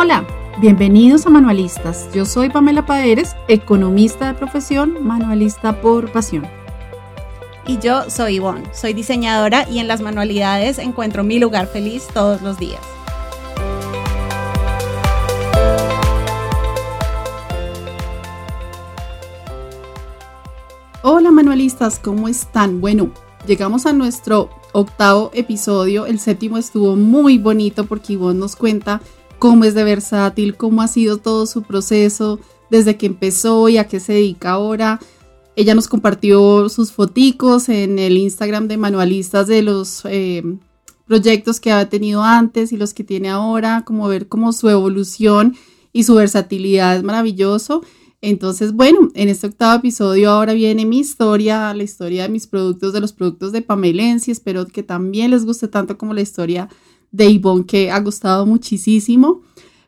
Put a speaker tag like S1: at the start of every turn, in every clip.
S1: Hola, bienvenidos a Manualistas. Yo soy Pamela Paderes, economista de profesión, manualista por pasión.
S2: Y yo soy Ivonne, soy diseñadora y en las manualidades encuentro mi lugar feliz todos los días.
S1: Hola manualistas, ¿cómo están? Bueno, llegamos a nuestro octavo episodio. El séptimo estuvo muy bonito porque Ivonne nos cuenta cómo es de versátil, cómo ha sido todo su proceso desde que empezó y a qué se dedica ahora. Ella nos compartió sus foticos en el Instagram de manualistas de los eh, proyectos que ha tenido antes y los que tiene ahora, como ver cómo su evolución y su versatilidad es maravilloso. Entonces, bueno, en este octavo episodio ahora viene mi historia, la historia de mis productos, de los productos de Pamelensi. Espero que también les guste tanto como la historia de Ivonne que ha gustado muchísimo,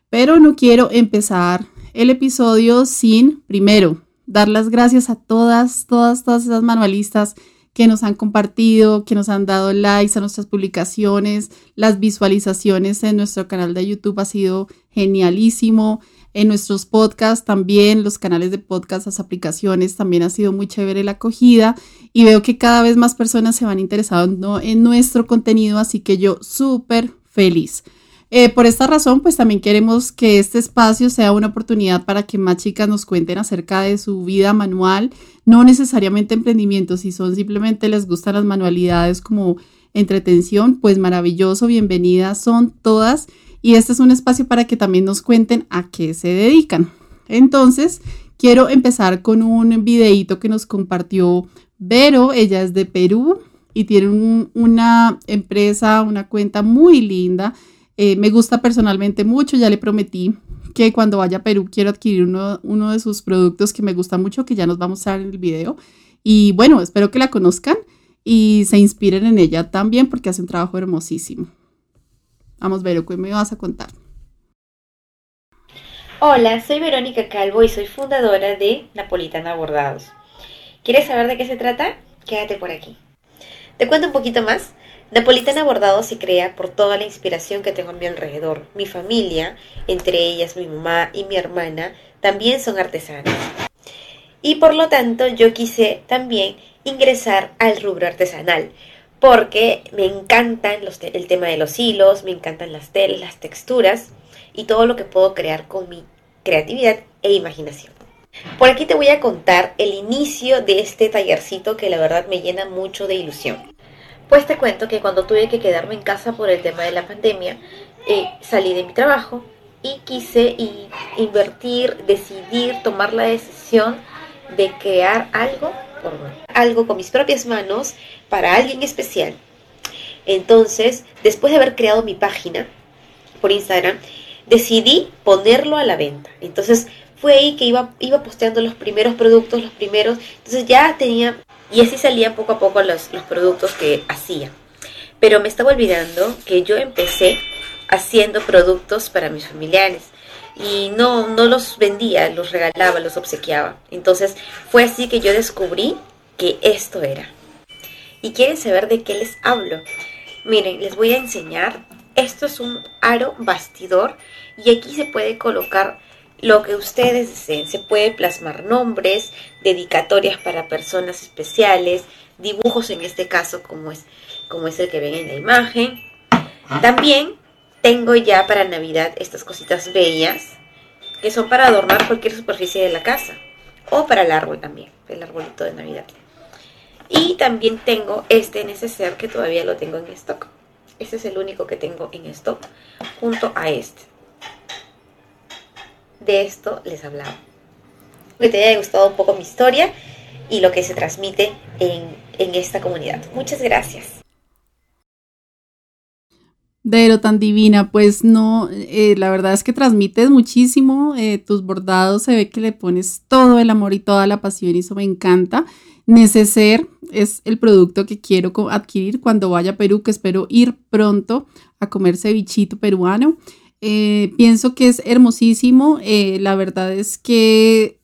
S1: pero no quiero empezar el episodio sin, primero, dar las gracias a todas, todas, todas esas manualistas que nos han compartido, que nos han dado likes a nuestras publicaciones, las visualizaciones en nuestro canal de YouTube ha sido genialísimo. En nuestros podcasts también, los canales de podcast, las aplicaciones, también ha sido muy chévere la acogida y veo que cada vez más personas se van interesando en nuestro contenido, así que yo súper feliz. Eh, por esta razón, pues también queremos que este espacio sea una oportunidad para que más chicas nos cuenten acerca de su vida manual, no necesariamente emprendimiento, si son simplemente les gustan las manualidades como entretención, pues maravilloso, bienvenidas son todas y este es un espacio para que también nos cuenten a qué se dedican. Entonces, quiero empezar con un videíto que nos compartió Vero, ella es de Perú y tiene una empresa, una cuenta muy linda. Eh, me gusta personalmente mucho, ya le prometí que cuando vaya a Perú quiero adquirir uno, uno de sus productos que me gusta mucho, que ya nos vamos a ver en el video. Y bueno, espero que la conozcan y se inspiren en ella también porque hace un trabajo hermosísimo. Vamos, Vero, ¿qué me vas a contar?
S3: Hola, soy Verónica Calvo y soy fundadora de Napolitana Bordados. ¿Quieres saber de qué se trata? Quédate por aquí. Te cuento un poquito más. Napolitana Bordados se crea por toda la inspiración que tengo a mi alrededor. Mi familia, entre ellas mi mamá y mi hermana, también son artesanas. Y por lo tanto yo quise también ingresar al rubro artesanal porque me encantan el tema de los hilos, me encantan las telas, las texturas y todo lo que puedo crear con mi creatividad e imaginación. Por aquí te voy a contar el inicio de este tallercito que la verdad me llena mucho de ilusión. Pues te cuento que cuando tuve que quedarme en casa por el tema de la pandemia, eh, salí de mi trabajo y quise invertir, decidir, tomar la decisión de crear algo algo con mis propias manos para alguien especial. Entonces, después de haber creado mi página por Instagram, decidí ponerlo a la venta. Entonces, fue ahí que iba, iba posteando los primeros productos, los primeros. Entonces ya tenía, y así salían poco a poco los, los productos que hacía. Pero me estaba olvidando que yo empecé haciendo productos para mis familiares y no, no los vendía, los regalaba, los obsequiaba. Entonces fue así que yo descubrí que esto era. ¿Y quieren saber de qué les hablo? Miren, les voy a enseñar. Esto es un aro bastidor y aquí se puede colocar lo que ustedes deseen. Se puede plasmar nombres, dedicatorias para personas especiales, dibujos en este caso como es, como es el que ven en la imagen. También tengo ya para Navidad estas cositas bellas que son para adornar cualquier superficie de la casa o para el árbol también, el arbolito de Navidad. Y también tengo este neceser que todavía lo tengo en stock. Este es el único que tengo en stock junto a este. De esto les hablaba. Que te haya gustado un poco mi historia y lo que se transmite en, en esta comunidad. Muchas gracias.
S1: Pero tan divina, pues no, eh, la verdad es que transmites muchísimo, eh, tus bordados se ve que le pones todo el amor y toda la pasión y eso me encanta. Neceser es el producto que quiero adquirir cuando vaya a Perú, que espero ir pronto a comer cevichito peruano. Eh, pienso que es hermosísimo, la verdad es que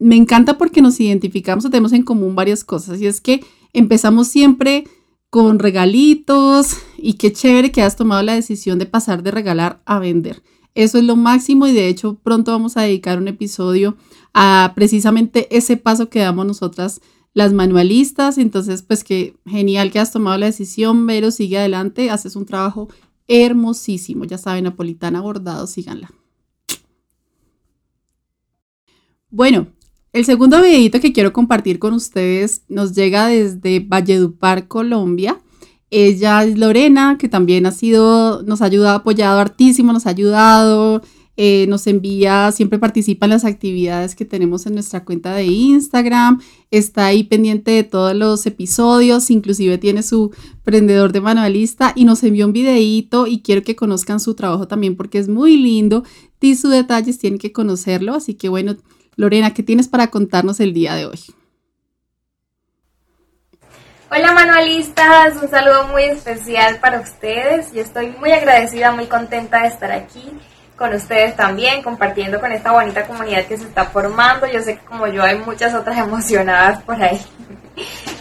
S1: me encanta porque nos identificamos, tenemos en común varias cosas y es que empezamos siempre con regalitos y qué chévere que has tomado la decisión de pasar de regalar a vender. Eso es lo máximo y de hecho pronto vamos a dedicar un episodio a precisamente ese paso que damos nosotras las manualistas. Entonces, pues que genial que has tomado la decisión, Vero, sigue adelante, haces un trabajo hermosísimo. Ya saben, Napolitana Bordado, síganla. Bueno, el segundo videito que quiero compartir con ustedes nos llega desde Valledupar, Colombia. Ella es Lorena, que también ha sido, nos ha ayudado, apoyado hartísimo, nos ha ayudado, eh, nos envía, siempre participa en las actividades que tenemos en nuestra cuenta de Instagram, está ahí pendiente de todos los episodios, inclusive tiene su prendedor de manualista y nos envió un videíto y quiero que conozcan su trabajo también porque es muy lindo y sus detalles tienen que conocerlo, así que bueno, Lorena, ¿qué tienes para contarnos el día de hoy?
S4: Hola manualistas, un saludo muy especial para ustedes. Yo estoy muy agradecida, muy contenta de estar aquí con ustedes también, compartiendo con esta bonita comunidad que se está formando. Yo sé que como yo hay muchas otras emocionadas por ahí.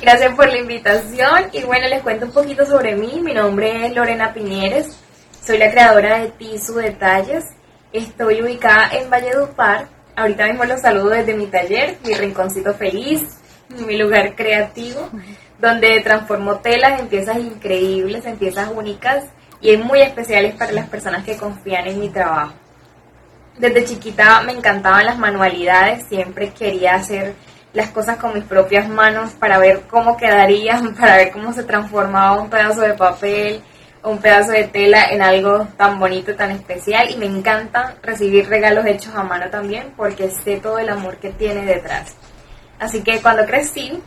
S4: Gracias por la invitación y bueno, les cuento un poquito sobre mí. Mi nombre es Lorena Piñeres, soy la creadora de Tisu Detalles. Estoy ubicada en Valledupar. Ahorita mismo los saludo desde mi taller, mi rinconcito feliz, mi lugar creativo donde transformó telas en piezas increíbles, en piezas únicas y muy especiales para las personas que confían en mi trabajo. Desde chiquita me encantaban las manualidades, siempre quería hacer las cosas con mis propias manos para ver cómo quedarían, para ver cómo se transformaba un pedazo de papel un pedazo de tela en algo tan bonito, tan especial y me encanta recibir regalos hechos a mano también porque sé todo el amor que tiene detrás. Así que cuando crecí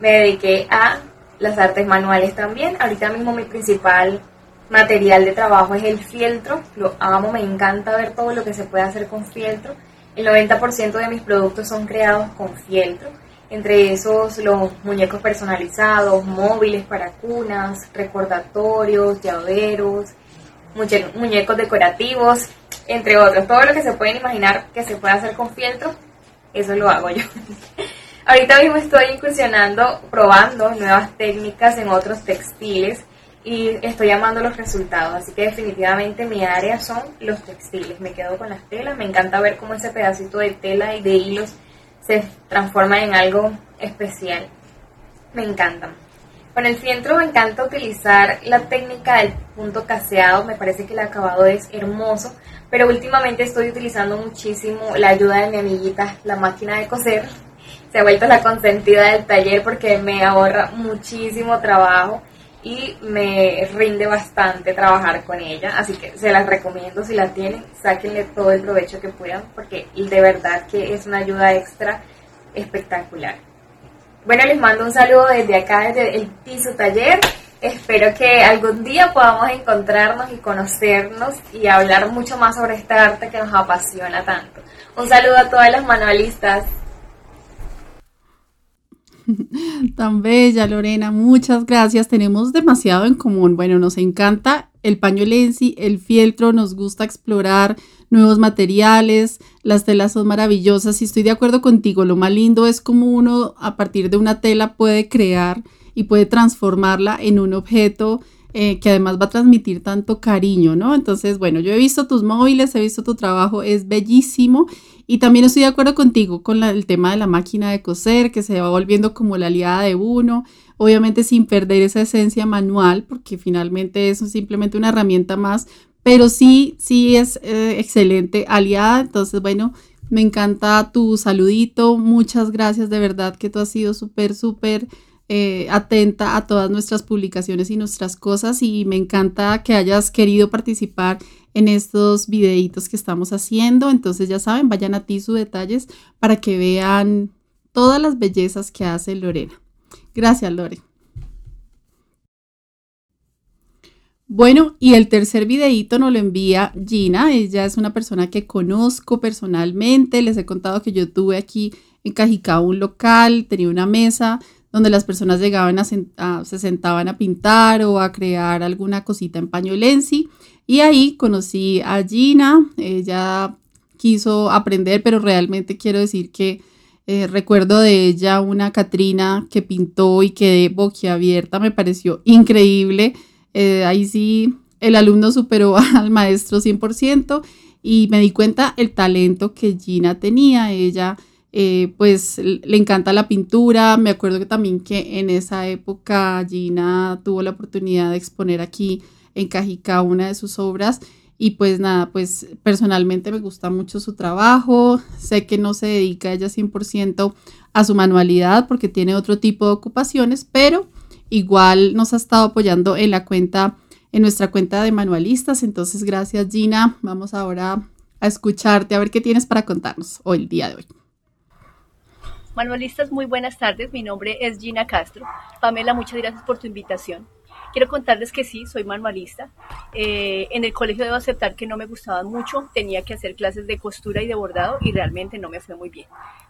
S4: me dediqué a las artes manuales también. Ahorita mismo mi principal material de trabajo es el fieltro. Lo amo, me encanta ver todo lo que se puede hacer con fieltro. El 90% de mis productos son creados con fieltro. Entre esos los muñecos personalizados, móviles para cunas, recordatorios, llaveros, muñecos decorativos, entre otros. Todo lo que se pueden imaginar que se puede hacer con fieltro, eso lo hago yo. Ahorita mismo estoy incursionando, probando nuevas técnicas en otros textiles y estoy amando los resultados. Así que definitivamente mi área son los textiles. Me quedo con las telas. Me encanta ver cómo ese pedacito de tela y de hilos se transforma en algo especial. Me encantan. Con el fieltro me encanta utilizar la técnica del punto caseado. Me parece que el acabado es hermoso. Pero últimamente estoy utilizando muchísimo la ayuda de mi amiguita, la máquina de coser se ha vuelto la consentida del taller porque me ahorra muchísimo trabajo y me rinde bastante trabajar con ella, así que se las recomiendo si la tienen, sáquenle todo el provecho que puedan porque de verdad que es una ayuda extra espectacular. Bueno, les mando un saludo desde acá, desde el piso taller. Espero que algún día podamos encontrarnos y conocernos y hablar mucho más sobre esta arte que nos apasiona tanto. Un saludo a todas las manualistas.
S1: Tan bella, Lorena. Muchas gracias. Tenemos demasiado en común. Bueno, nos encanta el paño lenzi, el fieltro, nos gusta explorar nuevos materiales, las telas son maravillosas y estoy de acuerdo contigo. Lo más lindo es como uno a partir de una tela puede crear y puede transformarla en un objeto eh, que además va a transmitir tanto cariño, ¿no? Entonces, bueno, yo he visto tus móviles, he visto tu trabajo, es bellísimo y también estoy de acuerdo contigo con el tema de la máquina de coser, que se va volviendo como la aliada de uno, obviamente sin perder esa esencia manual, porque finalmente es simplemente una herramienta más, pero sí, sí es eh, excelente aliada. Entonces, bueno, me encanta tu saludito, muchas gracias, de verdad que tú has sido súper, súper eh, atenta a todas nuestras publicaciones y nuestras cosas y me encanta que hayas querido participar en estos videitos que estamos haciendo. Entonces ya saben, vayan a ti sus detalles para que vean todas las bellezas que hace Lorena. Gracias, Lore. Bueno, y el tercer videito nos lo envía Gina. Ella es una persona que conozco personalmente. Les he contado que yo tuve aquí en Cajicao un local, tenía una mesa donde las personas llegaban a, se sentaban a pintar o a crear alguna cosita en pañolensi. Y ahí conocí a Gina, ella quiso aprender, pero realmente quiero decir que eh, recuerdo de ella una Catrina que pintó y quedé boquiabierta, me pareció increíble. Eh, ahí sí el alumno superó al maestro 100% y me di cuenta el talento que Gina tenía. Ella eh, pues le encanta la pintura. Me acuerdo que también que en esa época Gina tuvo la oportunidad de exponer aquí en Cajica una de sus obras. Y pues nada, pues personalmente me gusta mucho su trabajo. Sé que no se dedica ella 100% a su manualidad porque tiene otro tipo de ocupaciones, pero igual nos ha estado apoyando en la cuenta, en nuestra cuenta de manualistas. Entonces, gracias Gina. Vamos ahora a escucharte a ver qué tienes para contarnos hoy, el día de hoy.
S5: Manualistas, muy buenas tardes. Mi nombre es Gina Castro. Pamela, muchas gracias por tu invitación. Quiero contarles que sí, soy manualista. Eh, en el colegio debo aceptar que no me gustaban mucho, tenía que hacer clases de costura y de bordado y realmente no me fue muy bien.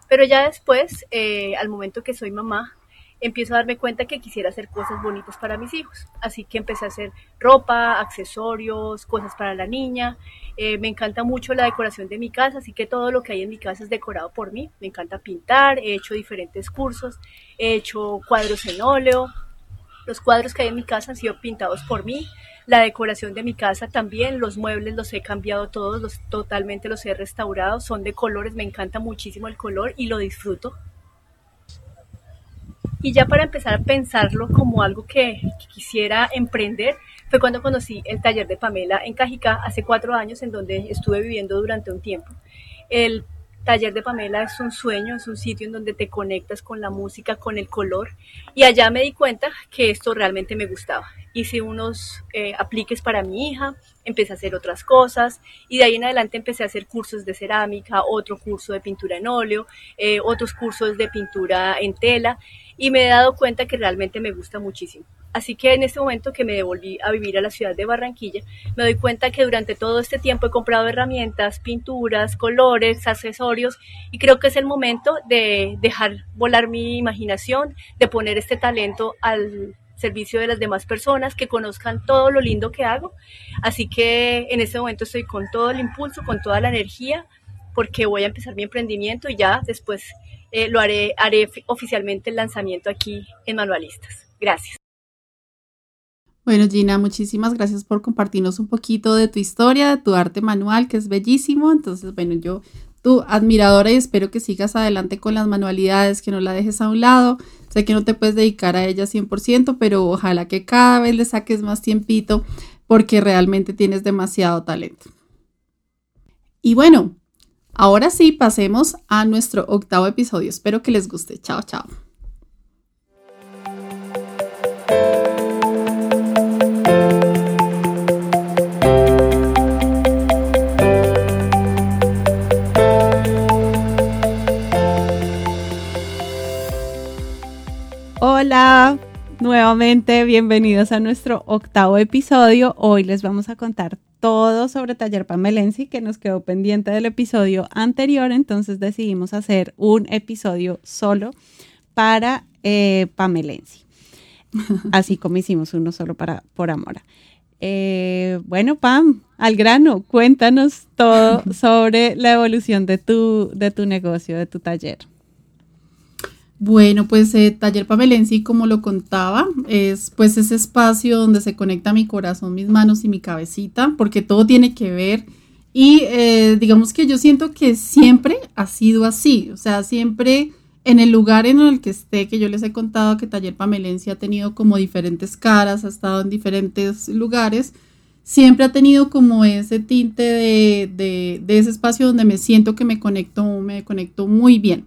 S5: Pero ya después, eh, al momento que soy mamá, empiezo a darme cuenta que quisiera hacer cosas bonitas para mis hijos. Así que empecé a hacer ropa, accesorios, cosas para la niña. Eh, me encanta mucho la decoración de mi casa, así que todo lo que hay en mi casa es decorado por mí. Me encanta pintar, he hecho diferentes cursos, he hecho cuadros en óleo. Los cuadros que hay en mi casa han sido pintados por mí. La decoración de mi casa también, los muebles los he cambiado todos, los, totalmente los he restaurado, son de colores, me encanta muchísimo el color y lo disfruto. Y ya para empezar a pensarlo como algo que, quisiera emprender, fue cuando conocí el taller de Pamela en Cajicá hace cuatro años, en donde estuve viviendo durante un tiempo. El taller de Pamela es un sueño, es un sitio en donde te conectas con la música, con el color. Y allá me di cuenta que esto realmente me gustaba. Hice unos eh, apliques para mi hija, empecé a hacer otras cosas y de ahí en adelante empecé a hacer cursos de cerámica, otro curso de pintura en óleo, eh, otros cursos de pintura en tela y me he dado cuenta que realmente me gusta muchísimo. Así que en este momento que me devolví a vivir a la ciudad de Barranquilla, me doy cuenta que durante todo este tiempo he comprado herramientas, pinturas, colores, accesorios y creo que es el momento de dejar volar mi imaginación, de poner este talento al servicio de las demás personas, que conozcan todo lo lindo que hago. Así que en este momento estoy con todo el impulso, con toda la energía, porque voy a empezar mi emprendimiento y ya después eh, lo haré, haré oficialmente el lanzamiento aquí en Manualistas. Gracias.
S1: Bueno, Gina, muchísimas gracias por compartirnos un poquito de tu historia, de tu arte manual, que es bellísimo. Entonces, bueno, yo, tu admiradora y espero que sigas adelante con las manualidades, que no la dejes a un lado. Sé que no te puedes dedicar a ella 100%, pero ojalá que cada vez le saques más tiempito porque realmente tienes demasiado talento. Y bueno, Ahora sí, pasemos a nuestro octavo episodio. Espero que les guste. Chao, chao.
S2: Hola, nuevamente bienvenidos a nuestro octavo episodio. Hoy les vamos a contar todo sobre Taller Pamelensi que nos quedó pendiente del episodio anterior, entonces decidimos hacer un episodio solo para eh, Pamelensi. Así como hicimos uno solo para por Amora. Eh, bueno, Pam, al grano, cuéntanos todo sobre la evolución de tu, de tu negocio, de tu taller.
S1: Bueno, pues eh, Taller Pamelensi, como lo contaba, es pues ese espacio donde se conecta mi corazón, mis manos y mi cabecita, porque todo tiene que ver. Y eh, digamos que yo siento que siempre ha sido así, o sea, siempre en el lugar en el que esté, que yo les he contado que Taller Pamelensi ha tenido como diferentes caras, ha estado en diferentes lugares, siempre ha tenido como ese tinte de, de, de ese espacio donde me siento que me conecto, me conecto muy bien.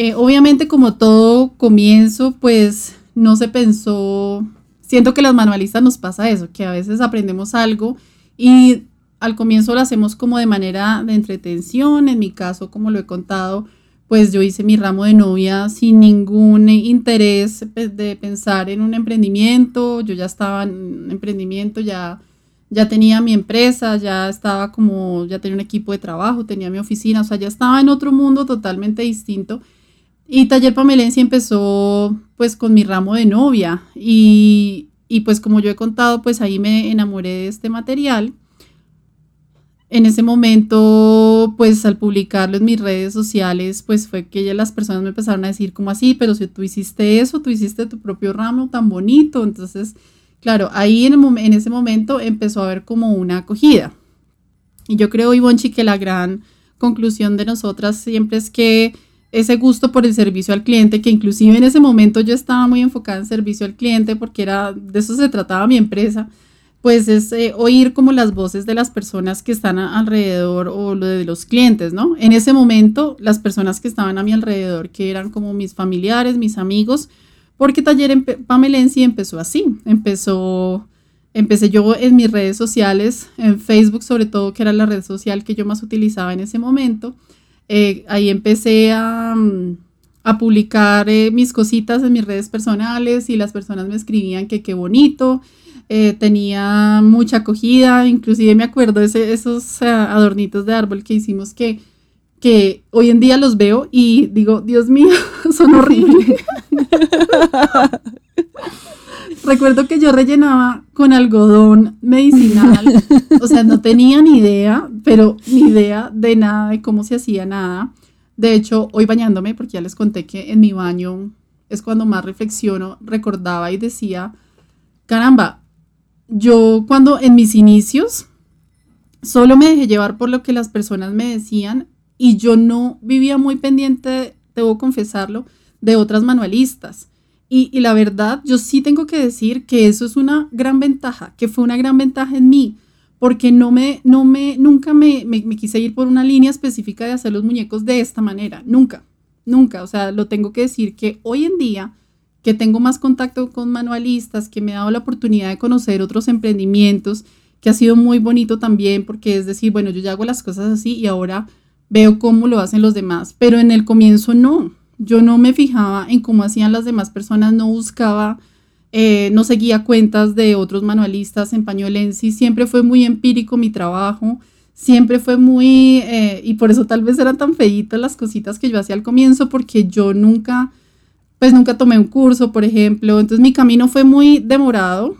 S1: Eh, obviamente como todo comienzo, pues no se pensó, siento que las manualistas nos pasa eso, que a veces aprendemos algo y al comienzo lo hacemos como de manera de entretención, en mi caso, como lo he contado, pues yo hice mi ramo de novia sin ningún interés de pensar en un emprendimiento, yo ya estaba en emprendimiento, ya, ya tenía mi empresa, ya estaba como, ya tenía un equipo de trabajo, tenía mi oficina, o sea, ya estaba en otro mundo totalmente distinto y Taller Pamelense empezó pues con mi ramo de novia y, y, pues como yo he contado, pues ahí me enamoré de este material. En ese momento, pues al publicarlo en mis redes sociales, pues fue que ya las personas me empezaron a decir como así, pero si tú hiciste eso, tú hiciste tu propio ramo tan bonito, entonces claro, ahí en, en ese momento empezó a haber como una acogida. Y yo creo, Ivonchi, que la gran conclusión de nosotras siempre es que ese gusto por el servicio al cliente, que inclusive en ese momento yo estaba muy enfocada en servicio al cliente porque era de eso se trataba mi empresa, pues es eh, oír como las voces de las personas que están alrededor o lo de los clientes, ¿no? En ese momento, las personas que estaban a mi alrededor, que eran como mis familiares, mis amigos, porque Taller en Pamelensi empezó así, empezó, empecé yo en mis redes sociales, en Facebook sobre todo, que era la red social que yo más utilizaba en ese momento, eh, ahí empecé a, a publicar eh, mis cositas en mis redes personales y las personas me escribían que qué bonito, eh, tenía mucha acogida, inclusive me acuerdo de esos adornitos de árbol que hicimos que, que hoy en día los veo y digo, Dios mío, son horribles. Recuerdo que yo rellenaba con algodón medicinal, o sea, no tenía ni idea, pero ni idea de nada, de cómo se hacía nada. De hecho, hoy bañándome, porque ya les conté que en mi baño es cuando más reflexiono, recordaba y decía, caramba, yo cuando en mis inicios solo me dejé llevar por lo que las personas me decían y yo no vivía muy pendiente, debo confesarlo, de otras manualistas. Y, la verdad, yo sí tengo que decir que eso es una gran ventaja, que fue una gran ventaja en mí, porque no me, no me, nunca me, me, quise ir por una línea específica de hacer los muñecos de esta manera, nunca, nunca. O sea, lo tengo que decir que hoy en día, que tengo más contacto con manualistas, que me he dado la oportunidad de conocer otros emprendimientos, que ha sido muy bonito también, porque es decir, bueno, yo ya hago las cosas así y ahora veo cómo lo hacen los demás, pero en el comienzo no, yo no me fijaba en cómo hacían las demás personas, no buscaba, eh, no seguía cuentas de otros manualistas en pañolensi, siempre fue muy empírico mi trabajo, siempre fue muy, eh, y por eso tal vez eran tan feitas las cositas que yo hacía al comienzo, porque yo nunca, pues nunca tomé un curso, por ejemplo, entonces mi camino fue muy demorado,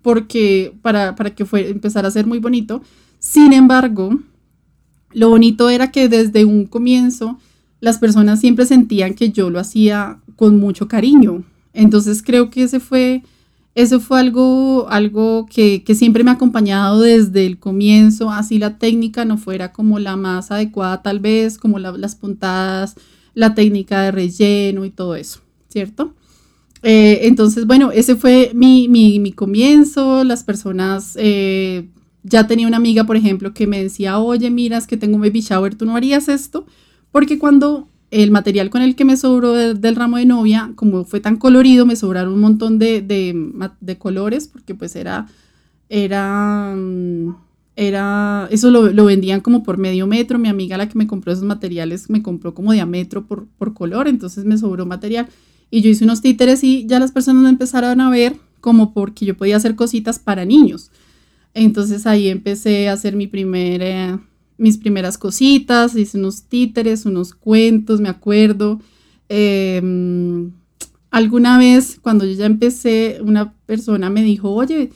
S1: porque para, para que fue, empezara a ser muy bonito, sin embargo, lo bonito era que desde un comienzo, las personas siempre sentían que yo lo hacía con mucho cariño. Entonces creo que ese fue, eso fue algo, algo que, siempre me ha acompañado desde el comienzo, así la técnica no fuera como la más adecuada tal vez, como las puntadas, la técnica de relleno y todo eso, ¿cierto? Eh, entonces, bueno, ese fue mi, comienzo, las personas... Eh, ya tenía una amiga, por ejemplo, que me decía, oye, miras que tengo un baby shower, ¿tú no harías esto? Porque cuando el material con el que me sobró del ramo de novia, como fue tan colorido, me sobraron un montón de, de, colores, porque pues era, era, mm, era, eso lo, vendían como por medio metro, mi amiga la que me compró esos materiales me compró como diámetro por, por color, entonces me sobró material. Y yo hice unos títeres y ya las personas me empezaron a ver como porque yo podía hacer cositas para niños. Entonces ahí empecé a hacer mi primera mis primeras cositas, hice unos títeres, unos cuentos, me acuerdo. Em, alguna vez, cuando yo ya empecé, una persona me dijo, oye,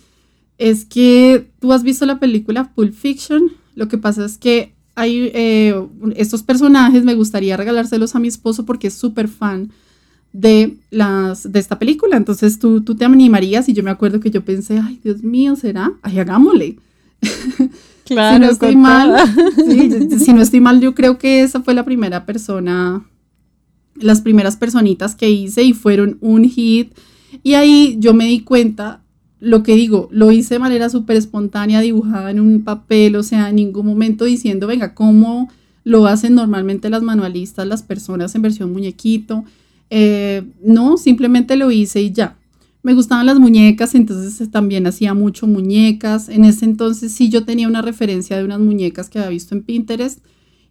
S1: es que tú has visto la película Pulp Fiction, lo que pasa es que hay eh, estos personajes, me gustaría regalárselos a mi esposo porque es súper fan de, las, de esta película, entonces tú, tú te animarías y yo me acuerdo que yo pensé, ay Dios mío, ¿será? Ay, hagámosle.
S2: Claro,
S1: si no estoy mal, si no estoy mal, yo creo que esa fue la primera persona, las primeras personitas que hice y fueron un hit. Y ahí yo me di cuenta, lo que digo, lo hice de manera súper espontánea, dibujada en un papel, o sea, en ningún momento diciendo, venga, ¿cómo lo hacen normalmente las manualistas, las personas en versión muñequito? Eh, no, simplemente lo hice y ya me gustaban las muñecas, entonces también hacía mucho muñecas. En ese entonces sí yo tenía una referencia de unas muñecas que había visto en Pinterest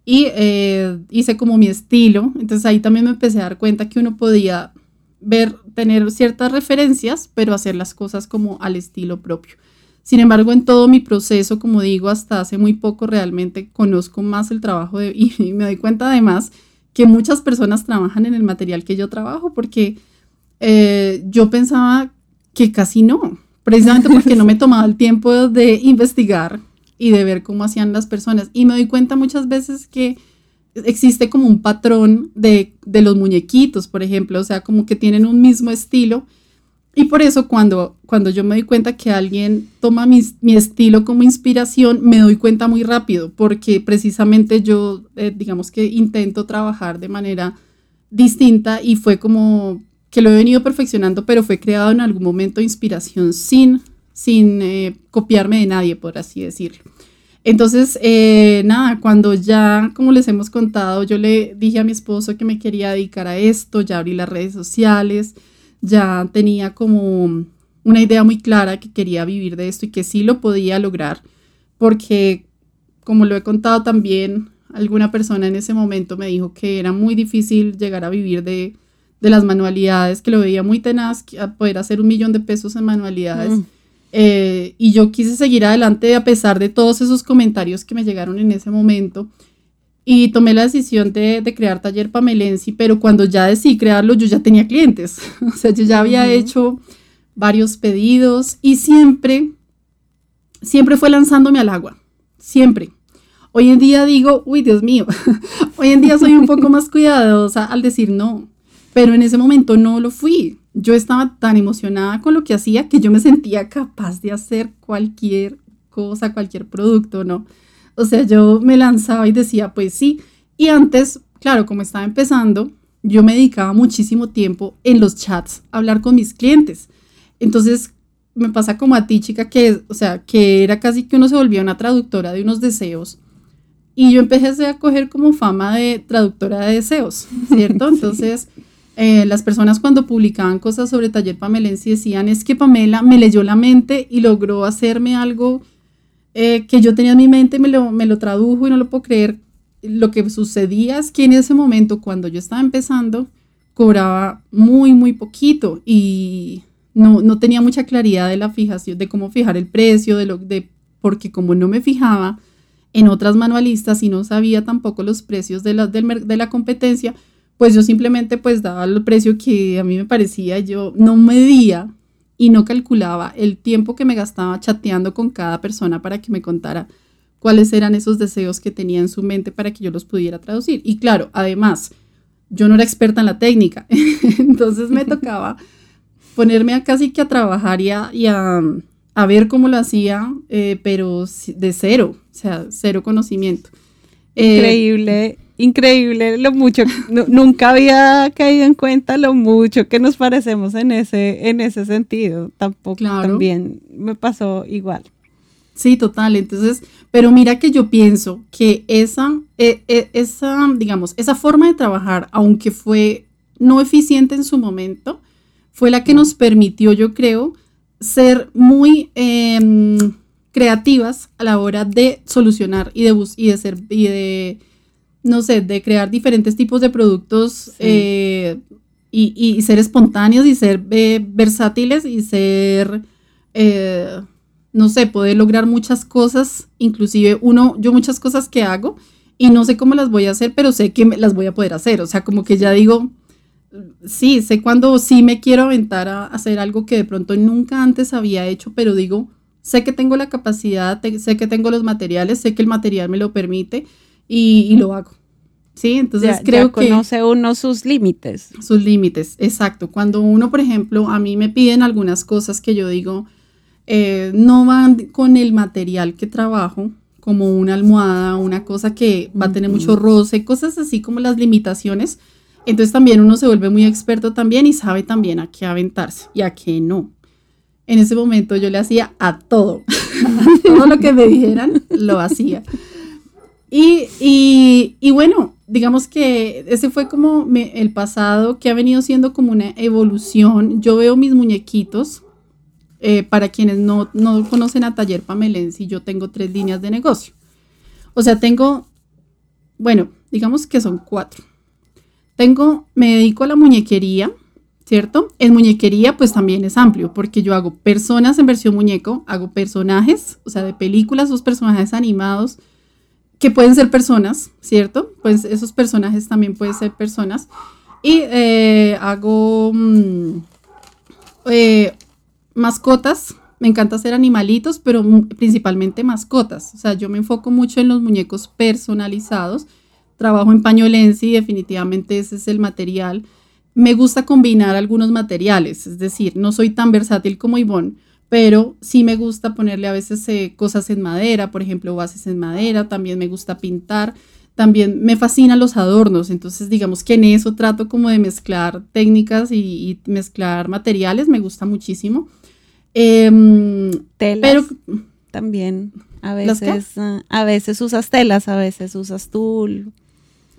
S1: y eh, hice como mi estilo. Entonces ahí también me empecé a dar cuenta que uno podía ver, tener ciertas referencias, pero hacer las cosas como al estilo propio. Sin embargo, en todo mi proceso, como digo, hasta hace muy poco realmente conozco más el trabajo de, y me doy cuenta además que muchas personas trabajan en el material que yo trabajo porque eh, yo pensaba que casi no, precisamente porque no me tomaba el tiempo de investigar y de ver cómo hacían las personas. Y me doy cuenta muchas veces que existe como un patrón de, los muñequitos, por ejemplo, o sea, como que tienen un mismo estilo. Y por eso cuando, cuando yo me doy cuenta que alguien toma mi, mi estilo como inspiración, me doy cuenta muy rápido, porque precisamente yo, eh, digamos que intento trabajar de manera distinta y fue como que lo he venido perfeccionando, pero fue creado en algún momento de inspiración sin, sin eh, copiarme de nadie, por así decirlo. Entonces, eh, nada, cuando ya, como les hemos contado, yo le dije a mi esposo que me quería dedicar a esto, ya abrí las redes sociales, ya tenía como una idea muy clara que quería vivir de esto y que sí lo podía lograr, porque como lo he contado también, alguna persona en ese momento me dijo que era muy difícil llegar a vivir de, de las manualidades, que lo veía muy tenaz, a poder hacer un millón de pesos en manualidades. Mm. Eh, y yo quise seguir adelante a pesar de todos esos comentarios que me llegaron en ese momento. Y tomé la decisión de, de, crear Taller Pamelensi, pero cuando ya decidí crearlo, yo ya tenía clientes. o sea, yo ya había hecho varios pedidos y siempre, siempre fue lanzándome al agua. Siempre. Hoy en día digo, uy, Dios mío, hoy en día soy un poco más cuidadosa al decir no, pero en ese momento no lo fui. Yo estaba tan emocionada con lo que hacía que yo me sentía capaz de hacer cualquier cosa, cualquier producto, ¿no? O sea, yo me lanzaba y decía, pues sí. Y antes, claro, como estaba empezando, yo me dedicaba muchísimo tiempo en los chats a hablar con mis clientes. Entonces, me pasa como a ti, chica, que, o sea, que era casi que uno se volvía una traductora de unos deseos. Y yo empecé a coger como fama de traductora de deseos, ¿cierto? Entonces, eh, las personas cuando publicaban cosas sobre Taller Pamelensi decían, es que Pamela me leyó la mente y logró hacerme algo eh, que yo tenía en mi mente, me lo, me lo tradujo y no lo puedo creer. Lo que sucedía es que en ese momento, cuando yo estaba empezando, cobraba muy, muy poquito y no, no tenía mucha claridad de la fijación, de cómo fijar el precio, de lo, de, porque como no me fijaba en otras manualistas y no sabía tampoco los precios de la, de la competencia, pues yo simplemente pues daba el precio que a mí me parecía, yo no medía y no calculaba el tiempo que me gastaba chateando con cada persona para que me contara cuáles eran esos deseos que tenía en su mente para que yo los pudiera traducir. Y claro, además, yo no era experta en la técnica, entonces me tocaba ponerme a casi que a trabajar y a, ver cómo lo hacía, eh, pero de cero, o sea, cero conocimiento.
S2: Eh, Increíble lo mucho, nunca había caído en cuenta lo mucho que nos parecemos en ese, en ese sentido. Tampoco también me pasó igual.
S1: Sí, total. Entonces, pero mira que yo pienso que esa, e, e, esa, digamos, esa forma de trabajar, aunque fue no eficiente en su momento, fue la que nos permitió, yo creo, ser muy em, creativas a la hora de solucionar y de, y de ser y de no sé, de crear diferentes tipos de productos eh, y, ser espontáneos y ser eh, versátiles y ser, eh, no sé, poder lograr muchas cosas, inclusive uno, yo muchas cosas que hago y no sé cómo las voy a hacer, pero sé que las voy a poder hacer, o sea, como que ya digo, sí, sé cuando sí me quiero aventar a hacer algo que de pronto nunca antes había hecho, pero digo, sé que tengo la capacidad, sé que tengo los materiales, sé que el material me lo permite y, lo hago. Sí, entonces creo
S2: que... Conoce uno sus límites.
S1: Sus límites, exacto. Cuando uno, por ejemplo, a mí me piden algunas cosas que yo digo, eh, no van con el material que trabajo, como una almohada, una cosa que va a tener mucho roce, cosas así como las limitaciones. Entonces también uno se vuelve muy experto también y sabe también a qué aventarse y a qué no. En ese momento yo le hacía a todo, todo lo que me dijeran, lo hacía. Y, y, bueno, digamos que ese fue como el pasado que ha venido siendo como una evolución. Yo veo mis muñequitos, eh, para quienes no, no, conocen a Taller Pamelensi, yo tengo tres líneas de negocio. O sea, tengo, bueno, digamos que son cuatro. Tengo, me dedico a la muñequería, ¿cierto? En muñequería pues también es amplio porque yo hago personas en versión muñeco, hago personajes, o sea, de películas, los personajes animados, que pueden ser personas, ¿cierto? Pues esos personajes también pueden ser personas. Y eh, hago mm, eh, mascotas. Me encanta hacer animalitos, pero principalmente mascotas. O sea, yo me enfoco mucho en los muñecos personalizados. Trabajo en pañolense y definitivamente ese es el material. me gusta combinar algunos materiales, es decir, no soy tan versátil como Ivonne, pero sí me gusta ponerle a veces eh, cosas en madera, por ejemplo, bases en madera, también me gusta pintar, también me fascinan los adornos, entonces digamos que en eso trato como de mezclar técnicas y, mezclar materiales, me gusta muchísimo.
S2: Em, telas pero también, a veces, ah, a veces usas telas, a veces usas tul.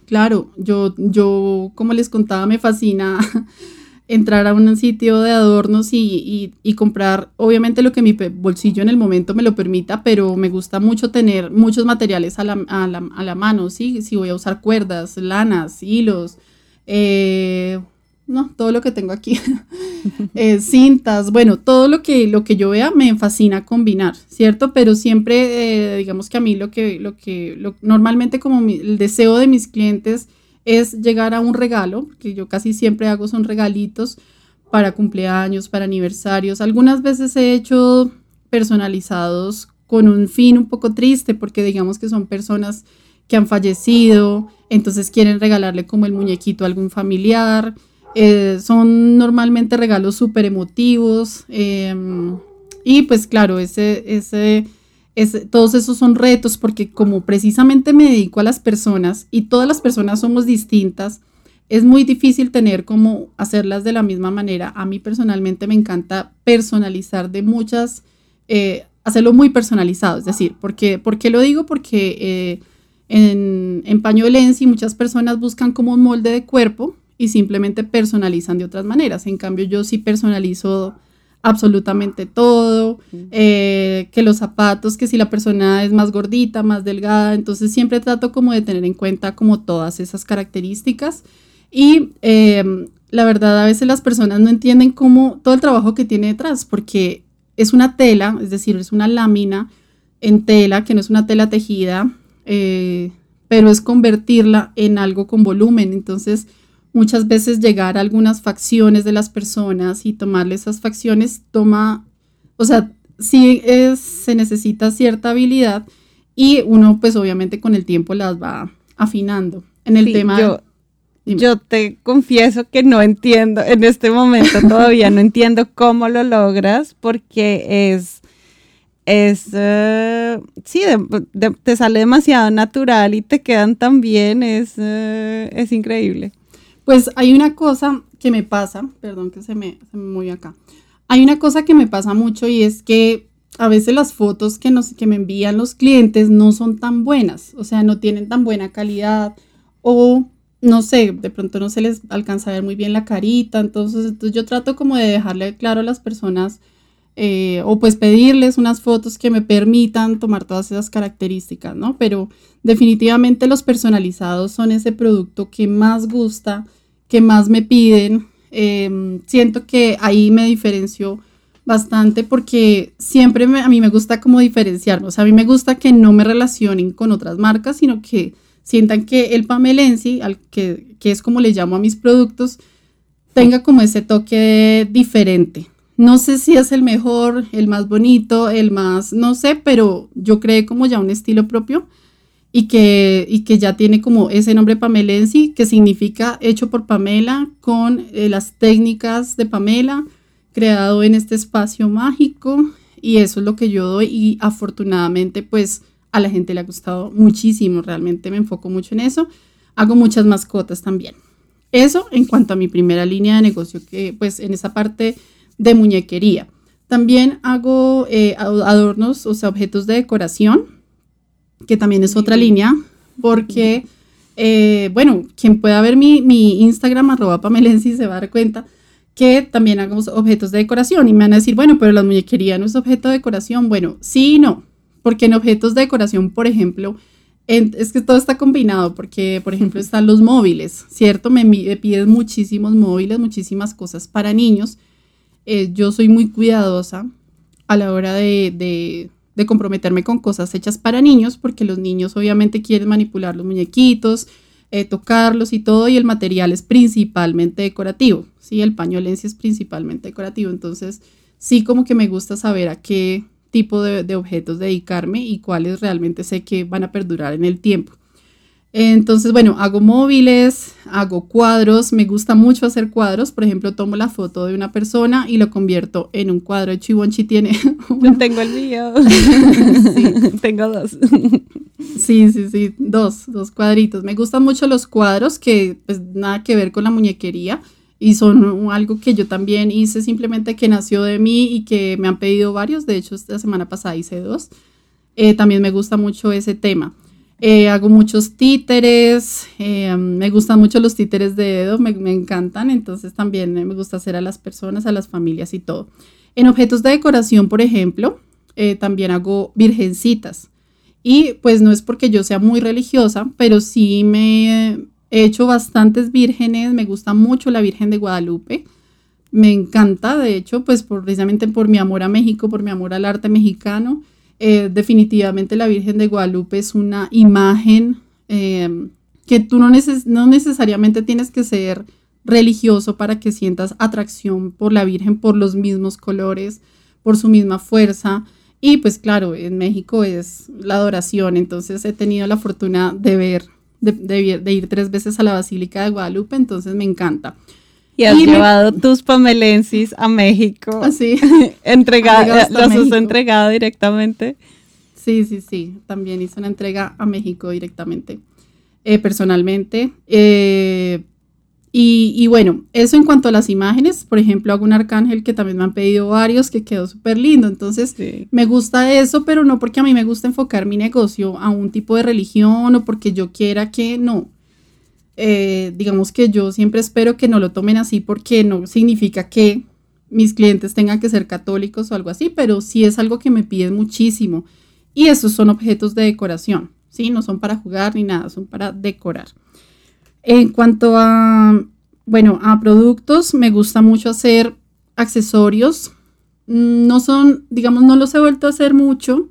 S1: Claro, yo, yo, como les contaba, me fascina entrar a un sitio de adornos y, comprar, obviamente lo que mi bolsillo en el momento me lo permita, pero me gusta mucho tener muchos materiales a la, a la, a la mano, ¿sí? Si voy a usar cuerdas, lanas, hilos, eh, no, todo lo que tengo aquí, eh, cintas, bueno, todo lo que, lo que yo vea me fascina combinar, ¿cierto? Pero siempre, eh, digamos que a mí lo que, lo que, normalmente como el deseo de mis clientes es llegar a un regalo, que yo casi siempre hago son regalitos para cumpleaños, para aniversarios, algunas veces he hecho personalizados con un fin un poco triste, porque digamos que son personas que han fallecido, entonces quieren regalarle como el muñequito a algún familiar, eh, son normalmente regalos súper emotivos. Em, y pues claro, ese, ese, todos esos son retos porque como precisamente me dedico a las personas y todas las personas somos distintas, es muy difícil tener como hacerlas de la misma manera. A mí personalmente me encanta personalizar de muchas, eh, hacerlo muy personalizado. Es decir, porque, ¿por qué lo digo? Porque eh, en, en Pañolensi muchas personas buscan como un molde de cuerpo y simplemente personalizan de otras maneras. En cambio, yo sí personalizo absolutamente todo, eh, que los zapatos, que si la persona es más gordita, más delgada, entonces siempre trato como de tener en cuenta como todas esas características. Y em, la verdad a veces las personas no entienden cómo todo el trabajo que tiene detrás, porque es una tela, es decir, es una lámina en tela, que no es una tela tejida, eh, pero es convertirla en algo con volumen, entonces muchas veces llegar a algunas facciones de las personas y tomarle esas facciones toma, o sea, sí es, se necesita cierta habilidad y uno pues obviamente con el tiempo las va afinando. En el tema...
S2: Yo, yo te confieso que no entiendo, en este momento todavía no entiendo cómo lo logras porque es es, uh, sí, te sale demasiado natural y te quedan tan bien, es, eh, es increíble.
S1: Pues hay una cosa que me pasa, perdón que se me, se acá. Hay una cosa que me pasa mucho y es que a veces las fotos que, nos, que me envían los clientes no son tan buenas, o sea, no tienen tan buena calidad o no sé, de pronto no se les alcanza a ver muy bien la carita, entonces, entonces yo trato como de dejarle claro a las personas eh, o pues pedirles unas fotos que me permitan tomar todas esas características, ¿no? Pero definitivamente los personalizados son ese producto que más gusta, que más me piden. Em, siento que ahí me diferencio bastante porque siempre a mí me gusta como diferenciarme, o sea, a mí me gusta que no me relacionen con otras marcas, sino que sientan que el pamelensi, al que, que es como le llamo a mis productos, tenga como ese toque diferente, no sé si es el mejor, el más bonito, el más, no sé, pero yo creé como ya un estilo propio y que, y que ya tiene como ese nombre Pamelensi, que significa hecho por Pamela, con eh, las técnicas de Pamela, creado en este espacio mágico. Y eso es lo que yo doy y afortunadamente pues a la gente le ha gustado muchísimo, realmente me enfoco mucho en eso. Hago muchas mascotas también. Eso en cuanto a mi primera línea de negocio, que pues en esa parte de muñequería. También hago eh, adornos, o sea, objetos de decoración, que también es otra línea, porque, eh, bueno, quien pueda ver mi, mi Instagram, arroba pamelensi, se va a dar cuenta que también hago objetos de decoración y me van a decir, bueno, pero la muñequería no es objeto de decoración. Bueno, sí y no, porque en objetos de decoración, por ejemplo, es que todo está combinado, porque, por ejemplo, están los móviles, ¿cierto? Me, me piden muchísimos móviles, muchísimas cosas para niños eh, yo soy muy cuidadosa a la hora de, comprometerme con cosas hechas para niños, porque los niños obviamente quieren manipular los muñequitos, eh, tocarlos y todo, y el material es principalmente decorativo, ¿sí? El pañolense es principalmente decorativo, entonces sí como que me gusta saber a qué tipo de, objetos dedicarme y cuáles realmente sé que van a perdurar en el tiempo. Entonces, bueno, hago móviles, hago cuadros, me gusta mucho hacer cuadros. Por ejemplo, tomo la foto de una persona y lo convierto en un cuadro. Chibonchi tiene.
S2: Yo tengo el mío. tengo dos.
S1: sí, sí, sí, dos, dos cuadritos. Me gustan mucho los cuadros que pues nada que ver con la muñequería y son algo que yo también hice simplemente que nació de mí y que me han pedido varios. De hecho, esta semana pasada hice dos. Eh, también me gusta mucho ese tema. Eh, hago muchos títeres, eh, me gustan mucho los títeres de dedo, me, encantan, entonces también me gusta hacer a las personas, a las familias y todo. En objetos de decoración, por ejemplo, eh, también hago virgencitas. Y pues no es porque yo sea muy religiosa, pero sí me he hecho bastantes vírgenes, me gusta mucho la Virgen de Guadalupe. Me encanta, de hecho, pues precisamente por mi amor a México, por mi amor al arte mexicano. Eh, definitivamente la Virgen de Guadalupe es una imagen eh, que tú no, no necesariamente tienes que ser religioso para que sientas atracción por la Virgen, por los mismos colores, por su misma fuerza. Y pues claro, en México es la adoración, entonces he tenido la fortuna de ver, de ir tres veces a la Basílica de Guadalupe, entonces me encanta.
S2: Y has llevado tus pamelensis a México.
S1: Así.
S2: entregado, los has entregado directamente.
S1: Sí, sí, sí. También hice una entrega a México directamente, eh, personalmente. Eh, y, bueno, eso en cuanto a las imágenes, por ejemplo, hago un arcángel que también me han pedido varios, que quedó súper lindo. Entonces, me gusta eso, pero no porque a mí me gusta enfocar mi negocio a un tipo de religión o porque yo quiera que no. Eh, digamos que yo siempre espero que no lo tomen así porque no significa que mis clientes tengan que ser católicos o algo así, pero sí es algo que me piden muchísimo. Y esos son objetos de decoración, ¿sí? No son para jugar ni nada, son para decorar. En cuanto a, bueno, a productos, me gusta mucho hacer accesorios. Mm, no son, digamos, no los he vuelto a hacer mucho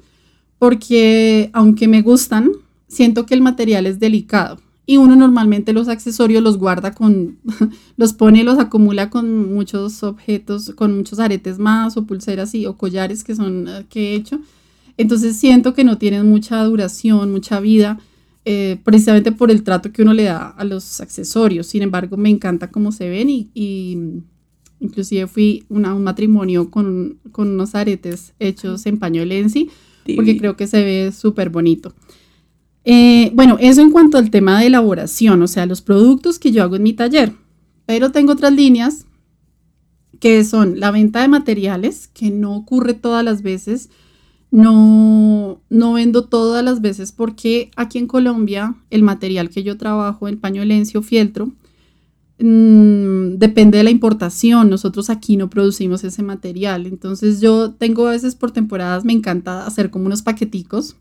S1: porque aunque me gustan, siento que el material es delicado y uno normalmente los accesorios los guarda con, los pone y los acumula con muchos objetos, con muchos aretes más o pulseras y, o collares que son eh, que he hecho. Entonces siento que no tienen mucha duración, mucha vida, eh, precisamente por el trato que uno le da a los accesorios. Sin embargo, me encanta cómo se ven y, inclusive fui a un matrimonio con, con, unos aretes hechos en paño lenzi, porque creo que se ve súper bonito. Eh, bueno, eso en cuanto al tema de elaboración, o sea, los productos que yo hago en mi taller. Pero tengo otras líneas que son la venta de materiales, que no ocurre todas las veces. No, no vendo todas las veces porque aquí en Colombia el material que yo trabajo, el paño lencio fieltro, mm, depende de la importación. Nosotros aquí no producimos ese material. Entonces yo tengo a veces por temporadas, me encanta hacer como unos paqueticos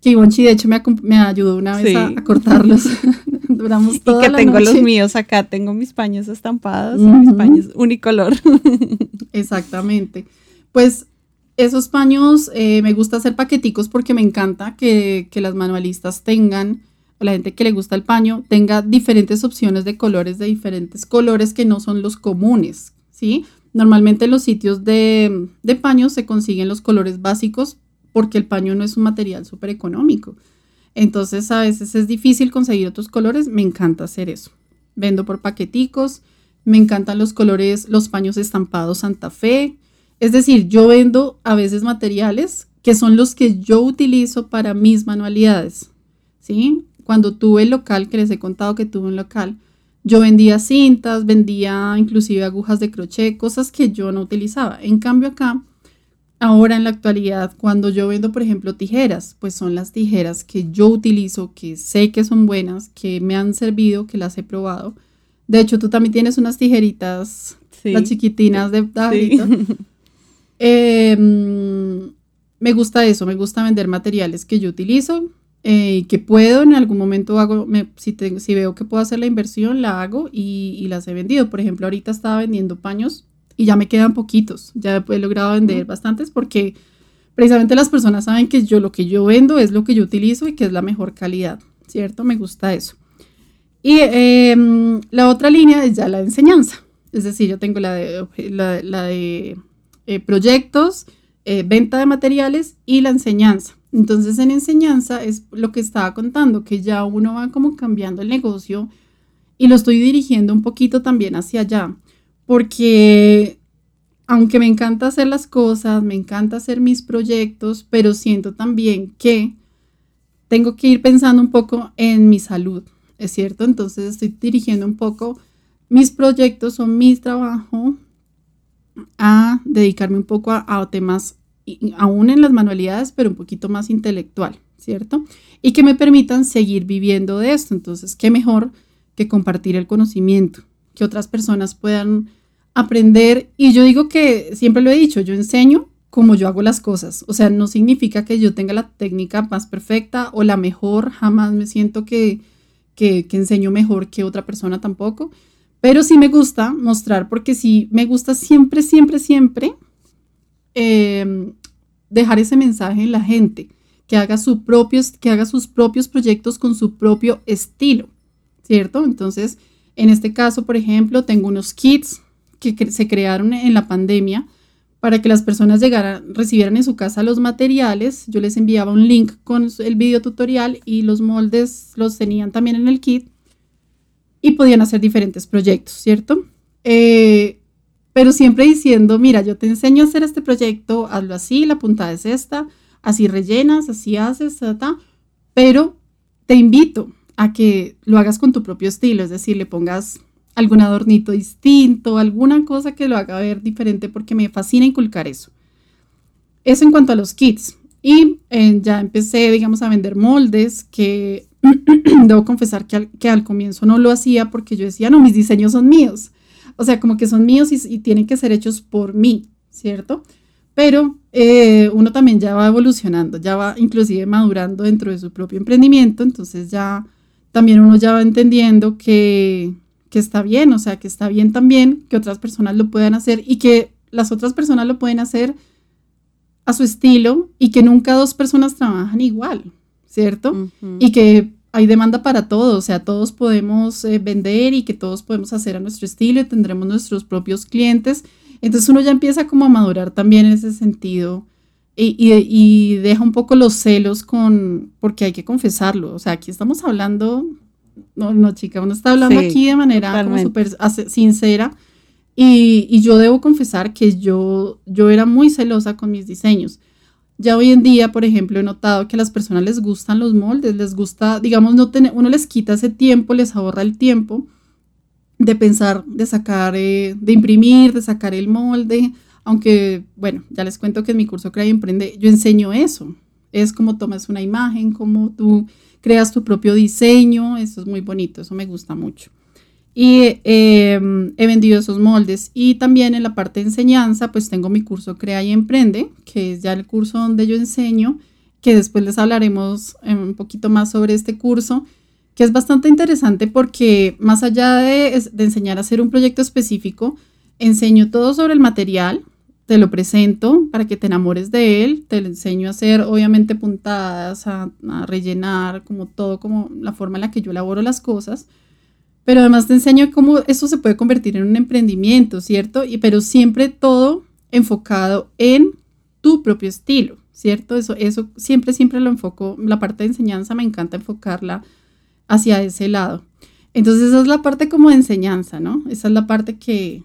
S1: que Ivonchi de hecho me, me ayudó una vez a, cortarlos.
S2: Duramos toda y que tengo los míos acá, tengo mis paños estampados, mis paños unicolor.
S1: Exactamente. Pues esos paños eh, me gusta hacer paqueticos porque me encanta que, que, las manualistas tengan, o la gente que le gusta el paño, tenga diferentes opciones de colores, de diferentes colores que no son los comunes, ¿sí? Normalmente en los sitios de, de paños se consiguen los colores básicos porque el paño no es un material súper económico. Entonces a veces es difícil conseguir otros colores, me encanta hacer eso. Vendo por paqueticos, me encantan los colores, los paños estampados Santa Fe. Es decir, yo vendo a veces materiales que son los que yo utilizo para mis manualidades. ¿Sí? Cuando tuve el local, que les he contado que tuve un local, yo vendía cintas, vendía inclusive agujas de crochet, cosas que yo no utilizaba. En cambio acá Ahora en la actualidad, cuando yo vendo, por ejemplo, tijeras, pues son las tijeras que yo utilizo, que sé que son buenas, que me han servido, que las he probado. De hecho, tú también tienes unas tijeritas, las chiquitinas de David. Em, me gusta eso, me gusta vender materiales que yo utilizo eh, y que puedo en algún momento hago, si, si veo que puedo hacer la inversión, la hago y, y las he vendido. Por ejemplo, ahorita estaba vendiendo paños y ya me quedan poquitos. Ya he logrado vender bastantes porque precisamente las personas saben que yo lo que yo vendo es lo que yo utilizo y que es la mejor calidad, ¿cierto? Me gusta eso. Y em, la otra línea es ya la enseñanza. Es decir, yo tengo la de, la, de eh, proyectos, eh, venta de materiales y la enseñanza. Entonces en enseñanza es lo que estaba contando, que ya uno va como cambiando el negocio y lo estoy dirigiendo un poquito también hacia allá, porque aunque me encanta hacer las cosas, me encanta hacer mis proyectos, pero siento también que tengo que ir pensando un poco en mi salud, ¿es cierto? Entonces estoy dirigiendo un poco mis proyectos o mi trabajo a dedicarme un poco a, temas, aún en las manualidades, pero un poquito más intelectual, ¿cierto? Y que me permitan seguir viviendo de esto. Entonces, ¿qué mejor que compartir el conocimiento? Que otras personas puedan aprender. Y yo digo que, siempre lo he dicho, yo enseño como yo hago las cosas. O sea, no significa que yo tenga la técnica más perfecta o la mejor. Jamás me siento que, que, enseño mejor que otra persona tampoco pero sí me gusta mostrar porque sí me gusta siempre, siempre, siempre em, dejar ese mensaje en la gente, que haga, que haga sus propios proyectos con su propio estilo, ¿cierto? Entonces, en este caso, por ejemplo, tengo unos kits que se crearon en la pandemia para que las personas llegaran, recibieran en su casa los materiales. Yo les enviaba un link con el video tutorial y los moldes los tenían también en el kit y podían hacer diferentes proyectos, ¿cierto? Eh, pero siempre diciendo, mira, yo te enseño a hacer este proyecto, hazlo así, la puntada es esta, así rellenas, así haces, pero te invito a que lo hagas con tu propio estilo, es decir, le pongas algún adornito distinto, alguna cosa que lo haga ver diferente, porque me fascina inculcar eso. Eso en cuanto a los kits. Y eh, ya empecé, digamos, a vender moldes que debo confesar que al, comienzo no lo hacía porque yo decía, no, mis diseños son míos. O sea, como que son míos y, tienen que ser hechos por mí, ¿cierto? Pero eh, uno también ya va evolucionando, ya va inclusive madurando dentro de su propio emprendimiento, entonces ya también uno ya va entendiendo que, que está bien, o sea, que está bien también que otras personas lo puedan hacer y que las otras personas lo pueden hacer a su estilo y que nunca dos personas trabajan igual, ¿cierto? Y que hay demanda para todos, o sea, todos podemos eh, vender y que todos podemos hacer a nuestro estilo y tendremos nuestros propios clientes. Entonces uno ya empieza como a madurar también en ese sentido y, y, deja un poco los celos con, porque hay que confesarlo, o sea, aquí estamos hablando, no, no chica, uno está hablando aquí de manera como súper sincera y, y, yo debo confesar que yo, yo era muy celosa con mis diseños. Ya hoy en día, por ejemplo, he notado que a las personas les gustan los moldes, les gusta, digamos, no tener, uno les quita ese tiempo, les ahorra el tiempo de pensar, de sacar, eh, de imprimir, de sacar el molde. Aunque, bueno, ya les cuento que en mi curso Crea y Emprende yo enseño eso. Es como tomas una imagen, como tú creas tu propio diseño. Eso es muy bonito, eso me gusta mucho y em, he vendido esos moldes. Y también en la parte de enseñanza, pues tengo mi curso Crea y Emprende, que es ya el curso donde yo enseño, que después les hablaremos em, un poquito más sobre este curso, que es bastante interesante porque más allá de, de enseñar a hacer un proyecto específico, enseño todo sobre el material, te lo presento para que te enamores de él, te lo enseño a hacer obviamente puntadas, a, a rellenar, como todo, como la forma en la que yo elaboro las cosas pero además te enseño cómo eso se puede convertir en un emprendimiento, ¿cierto? Y, pero siempre todo enfocado en tu propio estilo, ¿cierto? Eso, eso siempre, siempre lo enfoco, la parte de enseñanza me encanta enfocarla hacia ese lado. Entonces esa es la parte como de enseñanza, ¿no? Esa es la parte que,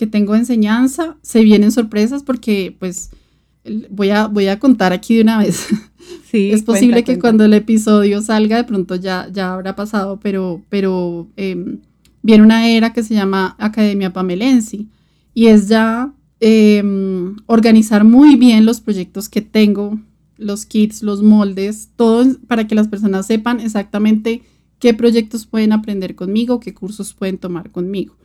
S1: que tengo de enseñanza. Se vienen sorpresas porque pues voy a, voy a contar aquí de una vez. Sí, es posible que cuando el episodio salga de pronto ya, ya habrá pasado, pero, pero em, viene una era que se llama Academia Pamelensi y es ya em, organizar muy bien los proyectos que tengo, los kits, los moldes, todo para que las personas sepan exactamente qué proyectos pueden aprender conmigo, qué cursos pueden tomar conmigo.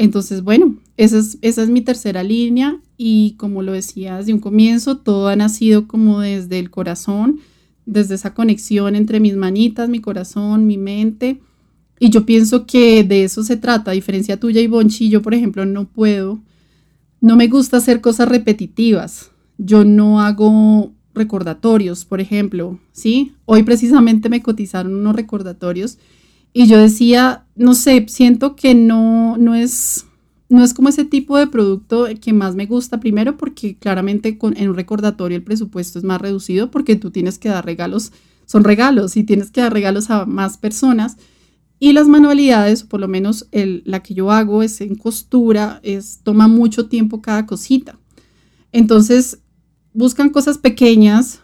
S1: Entonces, bueno, esa es, mi tercera línea y como lo decía desde un comienzo, todo ha nacido como desde el corazón, desde esa conexión entre mis manitas, mi corazón, mi mente. Y yo pienso que de eso se trata, a diferencia tuya y Bonchi, yo por ejemplo no puedo, no me gusta hacer cosas repetitivas. Yo no hago recordatorios, por ejemplo, ¿sí? Hoy precisamente me cotizaron unos recordatorios y yo decía, no sé, siento que no, no es, no es como ese tipo de producto que más me gusta, primero porque claramente con, en un recordatorio el presupuesto es más reducido porque tú tienes que dar regalos, son regalos y tienes que dar regalos a más personas. Y las manualidades, por lo menos el, la que yo hago es en costura, es, toma mucho tiempo cada cosita. Entonces, buscan cosas pequeñas,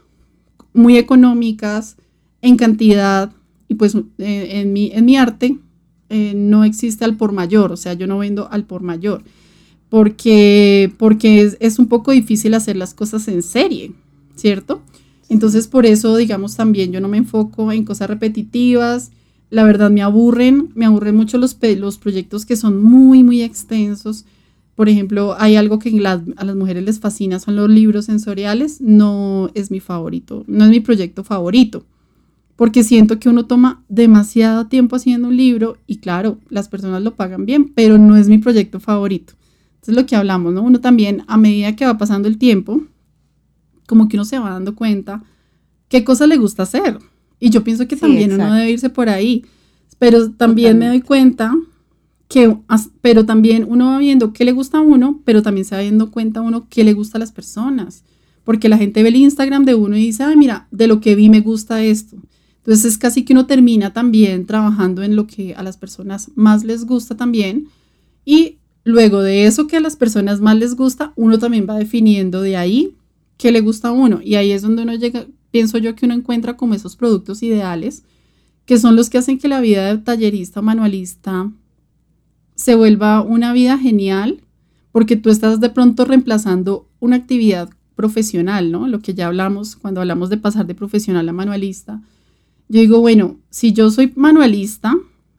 S1: muy económicas, en cantidad, y pues eh, en, mi, en mi arte eh, no existe al por mayor, o sea, yo no vendo al por mayor, porque, porque es, es, un poco difícil hacer las cosas en serie, ¿cierto? Entonces, por eso, digamos, también yo no me enfoco en cosas repetitivas, la verdad me aburren, me aburren mucho los, los proyectos que son muy, muy extensos. Por ejemplo, hay algo que a las mujeres les fascina, son los libros sensoriales, no es mi favorito, no es mi proyecto favorito porque siento que uno toma demasiado tiempo haciendo un libro y claro, las personas lo pagan bien, pero no es mi proyecto favorito. Entonces lo que hablamos, ¿no? Uno también a medida que va pasando el tiempo, como que uno se va dando cuenta qué cosa le gusta hacer. Y yo pienso que también uno debe irse por ahí, pero también me doy cuenta que, pero también uno va viendo qué le gusta a uno, pero también se va dando cuenta uno qué le gusta a las personas. Porque la gente ve el Instagram de uno y dice, ay, mira, de lo que vi me gusta esto. Entonces es casi que uno termina también trabajando en lo que a las personas más les gusta también. Y luego de eso que a las personas más les gusta, uno también va definiendo de ahí qué le gusta a uno. Y ahí es donde uno llega, pienso yo que uno encuentra como esos productos ideales, que son los que hacen que la vida de tallerista o manualista se vuelva una vida genial, porque tú estás de pronto reemplazando una actividad profesional, ¿no? Lo que ya hablamos cuando hablamos de pasar de profesional a manualista yo digo, bueno, si yo soy manualista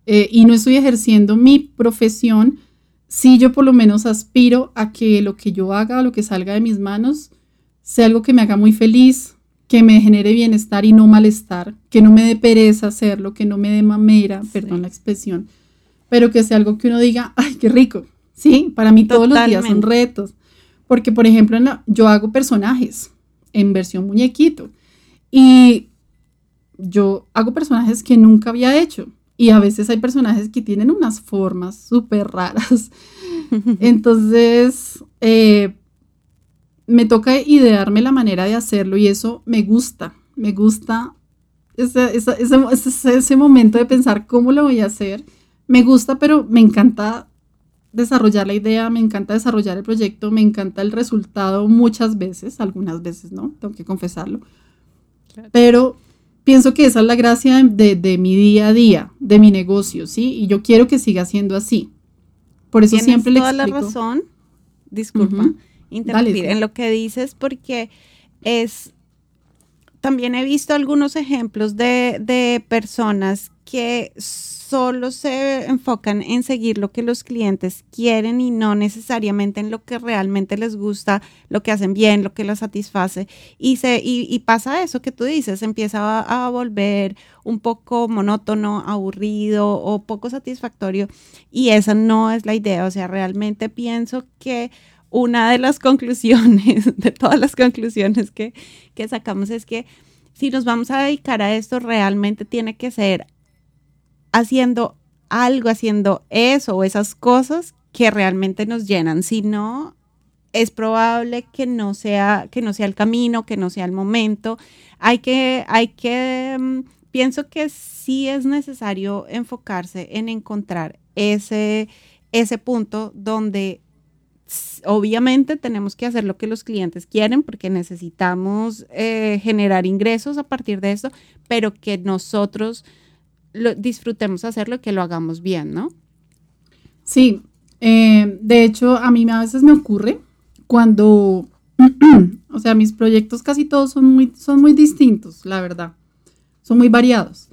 S1: eh, y no estoy ejerciendo mi profesión, si yo por lo menos aspiro a que lo que yo haga, lo que salga de mis manos, sea algo que me haga muy feliz, que me genere bienestar y no malestar, que no me dé pereza hacerlo, que no me dé mamera, perdón la expresión, pero que sea algo que uno diga, ay, qué rico, ¿sí? Para mí todos los días son retos, porque por ejemplo yo hago personajes en versión muñequito y yo hago personajes que nunca había hecho y a veces hay personajes que tienen unas formas súper raras. Entonces, eh, me toca idearme la manera de hacerlo y eso me gusta, me gusta ese, ese, ese, momento de pensar cómo lo voy a hacer. Me gusta, pero me encanta desarrollar la idea, me encanta desarrollar el proyecto, me encanta el resultado muchas veces, algunas veces no, tengo que confesarlo. Pero pienso que esa es la gracia de, mi día a día, de mi negocio, ¿sí? Y yo quiero que siga siendo así. Por eso siempre le explico.
S2: toda la razón, disculpa, interrumpir en lo que dices, porque es, también he visto algunos ejemplos de, de personas que solo se enfocan en seguir lo que los clientes quieren y no necesariamente en lo que realmente les gusta, lo que hacen bien, lo que los satisface. Y, se, y, pasa eso que tú dices, empieza a, volver un poco monótono, aburrido o poco satisfactorio. Y esa no es la idea. O sea, realmente pienso que una de las conclusiones, de todas las conclusiones que, que sacamos es que si nos vamos a dedicar a esto, realmente tiene que ser haciendo algo, haciendo eso o esas cosas que realmente nos llenan. Si no, es probable que no sea, que no sea el camino, que no sea el momento. Hay que, hay que, mm, pienso que sí es necesario enfocarse en encontrar ese, ese punto donde obviamente tenemos que hacer lo que los clientes quieren porque necesitamos eh, generar ingresos a partir de eso, pero que nosotros lo, disfrutemos hacerlo, que lo hagamos bien, ¿no?
S1: Sí, eh, de hecho a mí a veces me ocurre cuando, o sea, mis proyectos casi todos son muy, son muy distintos, la verdad, son muy variados,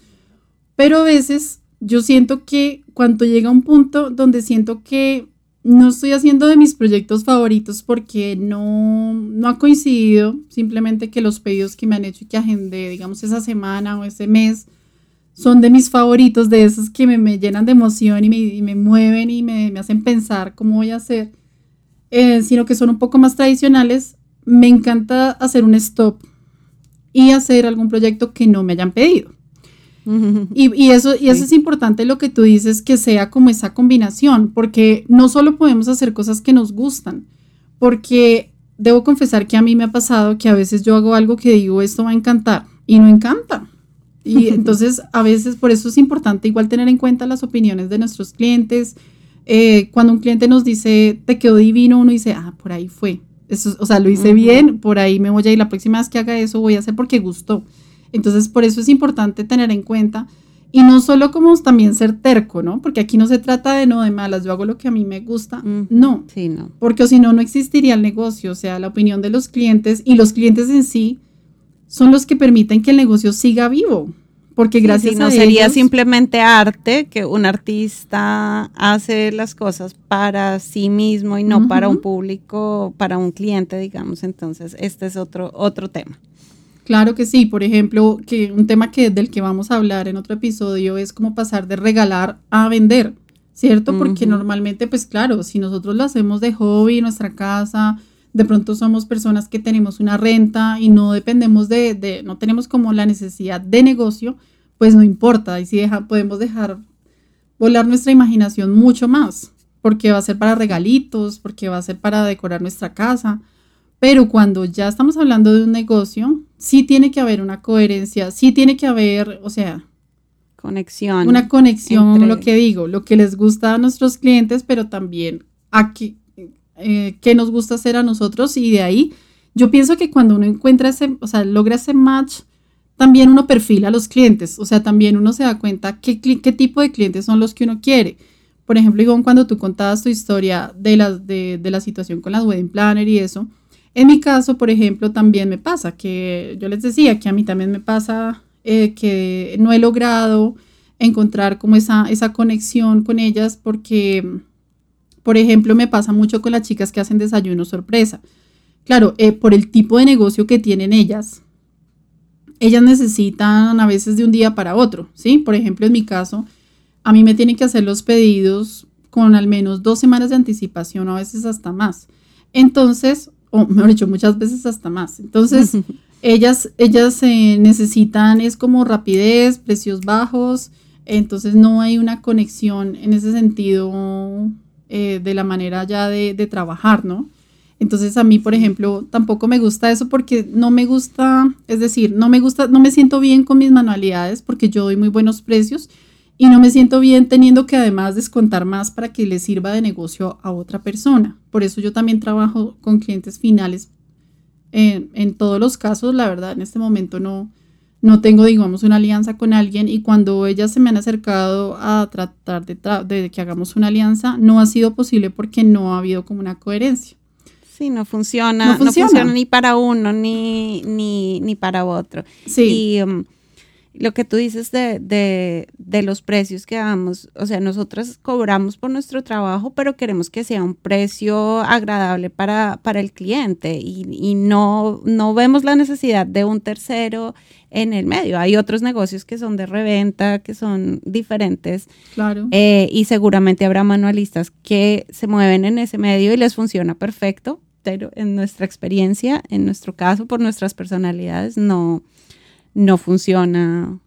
S1: pero a veces yo siento que cuando llega un punto donde siento que no estoy haciendo de mis proyectos favoritos porque no, no ha coincidido, simplemente que los pedidos que me han hecho y que agendé, digamos, esa semana o ese mes, son de mis favoritos, de esos que me, llenan de emoción y me, mueven y me, hacen pensar cómo voy a hacer, eh, sino que son un poco más tradicionales, me encanta hacer un stop y hacer algún proyecto que no me hayan pedido. Y, y eso, y eso es importante lo que tú dices, que sea como esa combinación, porque no solo podemos hacer cosas que nos gustan, porque debo confesar que a mí me ha pasado que a veces yo hago algo que digo, esto va a encantar, y no encanta. Y entonces a veces por eso es importante igual tener en cuenta las opiniones de nuestros clientes. Eh, cuando un cliente nos dice, te quedó divino, uno dice, ah, por ahí fue. Eso, o sea, lo hice bien, por ahí me voy a ir. La próxima vez que haga eso voy a hacer porque gustó. Entonces, por eso es importante tener en cuenta. Y no solo como también ser terco, ¿no? Porque aquí no se trata de no de malas, yo hago lo que a mí me gusta. No.
S2: Sí, no.
S1: Porque si no, no existiría el negocio. O sea, la opinión de los clientes y los clientes en sí son los que permiten que el negocio siga vivo. Porque gracias
S2: no sería simplemente arte, que un artista hace las cosas para sí mismo y no para un público, para un cliente, digamos. Entonces, este es otro, otro tema.
S1: Claro que sí, por ejemplo, que un tema que del que vamos a hablar en otro episodio es cómo pasar de regalar a vender, ¿cierto? Porque normalmente, pues claro, si nosotros lo hacemos de hobby en nuestra casa, de pronto somos personas que tenemos una renta y no dependemos de, de no tenemos como la necesidad de negocio, pues no importa, y si deja, podemos dejar volar nuestra imaginación mucho más, porque va a ser para regalitos, porque va a ser para decorar nuestra casa, pero cuando ya estamos hablando de un negocio, sí tiene que haber una coherencia, sí tiene que haber, o sea,
S2: conexión.
S1: Una conexión, lo que digo, lo que les gusta a nuestros clientes, pero también aquí eh, qué nos gusta hacer a nosotros y de ahí yo pienso que cuando uno encuentra ese, o sea, logra ese match, también uno perfila a los clientes, o sea, también uno se da cuenta qué, qué tipo de clientes son los que uno quiere. Por ejemplo, Ivonne, cuando tú contabas tu historia de la, de, de la situación con las wedding planner y eso, en mi caso, por ejemplo, también me pasa que yo les decía que a mí también me pasa eh, que no he logrado encontrar como esa, esa conexión con ellas porque por ejemplo, me pasa mucho con las chicas que hacen desayuno sorpresa. Claro, eh, por el tipo de negocio que tienen ellas, ellas necesitan a veces de un día para otro, ¿sí? Por ejemplo, en mi caso, a mí me tienen que hacer los pedidos con al menos dos semanas de anticipación, a veces hasta más. Entonces, o mejor dicho, muchas veces hasta más. Entonces, ellas, ellas eh, necesitan, es como rapidez, precios bajos, entonces no hay una conexión en ese sentido eh, de la manera ya de, trabajar, ¿no? Entonces a mí, por ejemplo, tampoco me gusta eso porque no me gusta, es decir, no me gusta, no me siento bien con mis manualidades porque yo doy muy buenos precios y no me siento bien teniendo que además descontar más para que le sirva de negocio a otra persona. Por eso yo también trabajo con clientes finales. en todos los casos, la verdad, en este momento no, no tengo, digamos, una alianza con alguien y cuando ellas se me han acercado a tratar de, que hagamos una alianza, no ha sido posible porque no ha habido como una coherencia.
S2: Sí, no funciona, no funciona, ni para uno ni, ni, ni para otro. Sí. Y um, lo que tú dices de, de, de, los precios que damos, o sea, nosotros cobramos por nuestro trabajo, pero queremos que sea un precio agradable para, para el cliente y, y no, no vemos la necesidad de un tercero en el medio. Hay otros negocios que son de reventa, que son diferentes.
S1: Claro.
S2: Eh, y seguramente habrá manualistas que se mueven en ese medio y les funciona perfecto, pero en nuestra experiencia, en nuestro caso, por nuestras personalidades, no no funciona.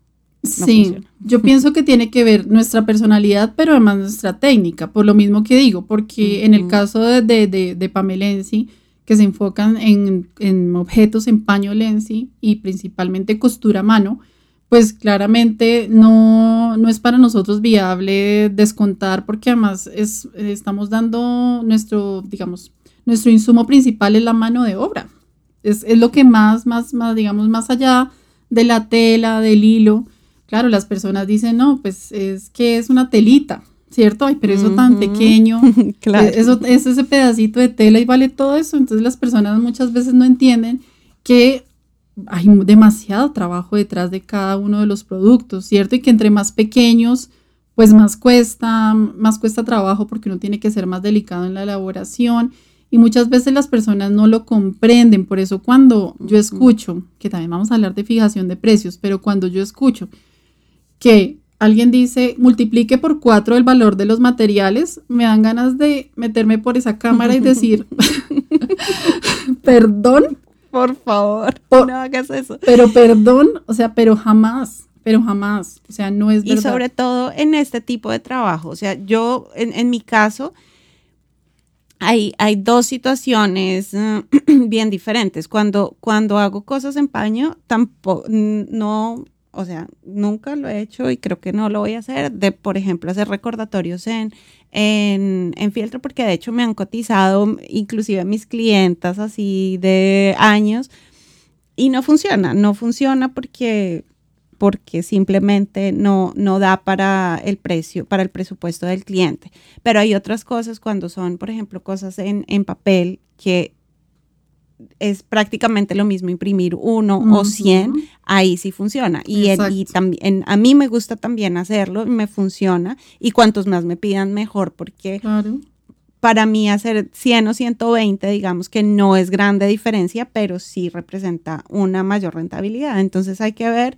S1: sí, yo pienso que tiene que ver nuestra personalidad, pero además nuestra técnica, por lo mismo que digo, porque en el caso de, de, de, Pamelensi, que se enfocan en, en, objetos en paño Lenzi y principalmente costura a mano, pues claramente no, no es para nosotros viable descontar porque además es, estamos dando nuestro, digamos, nuestro insumo principal es la mano de obra. Es, es lo que más, más, más, digamos, más allá de la tela, del hilo. Claro, las personas dicen, no, pues es que es una telita, ¿cierto? Ay, pero eso tan pequeño, claro. eso es ese pedacito de tela y vale todo eso. Entonces las personas muchas veces no entienden que hay demasiado trabajo detrás de cada uno de los productos, ¿cierto? Y que entre más pequeños, pues más cuesta, más cuesta trabajo porque uno tiene que ser más delicado en la elaboración y muchas veces las personas no lo comprenden. Por eso cuando yo escucho, que también vamos a hablar de fijación de precios, pero cuando yo escucho que alguien dice multiplique por cuatro el valor de los materiales, me dan ganas de meterme por esa cámara y decir, perdón.
S2: Por favor, no hagas eso.
S1: Pero perdón, o sea, pero jamás, pero jamás, o sea, no es verdad.
S2: Y sobre todo en este tipo de trabajo, o sea, yo en, en mi caso, hay, hay dos situaciones uh, bien diferentes. Cuando, cuando hago cosas en paño, tampoco, no, o sea, nunca lo he hecho y creo que no lo voy a hacer, de, por ejemplo, hacer recordatorios en, en, en fieltro, porque de hecho me han cotizado inclusive mis clientas así de años y no funciona, no funciona porque porque simplemente no, no da para el precio, para el presupuesto del cliente. Pero hay otras cosas cuando son, por ejemplo, cosas en, en papel que es prácticamente lo mismo imprimir uno o cien, ahí sí funciona. Y, y también a mí me gusta también hacerlo, me funciona. Y cuantos más me pidan, mejor, porque para mí hacer 100 o 120, digamos que no es grande diferencia, pero sí representa una mayor rentabilidad. Entonces hay que ver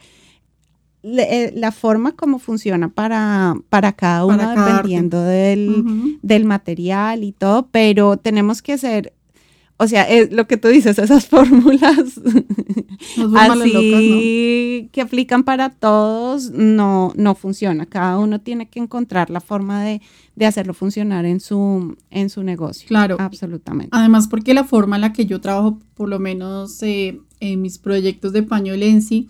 S2: eh, la forma como funciona para, para cada uno, dependiendo del, del, material y todo, pero tenemos que hacer, o sea, es lo que tú dices, esas fórmulas así que aplican para todos, no, no funciona. Cada uno tiene que encontrar la forma de, de hacerlo funcionar en su, en su negocio.
S1: Claro.
S2: Absolutamente.
S1: Además, porque la forma en la que yo trabajo, por lo menos eh, en mis proyectos de pañol en sí,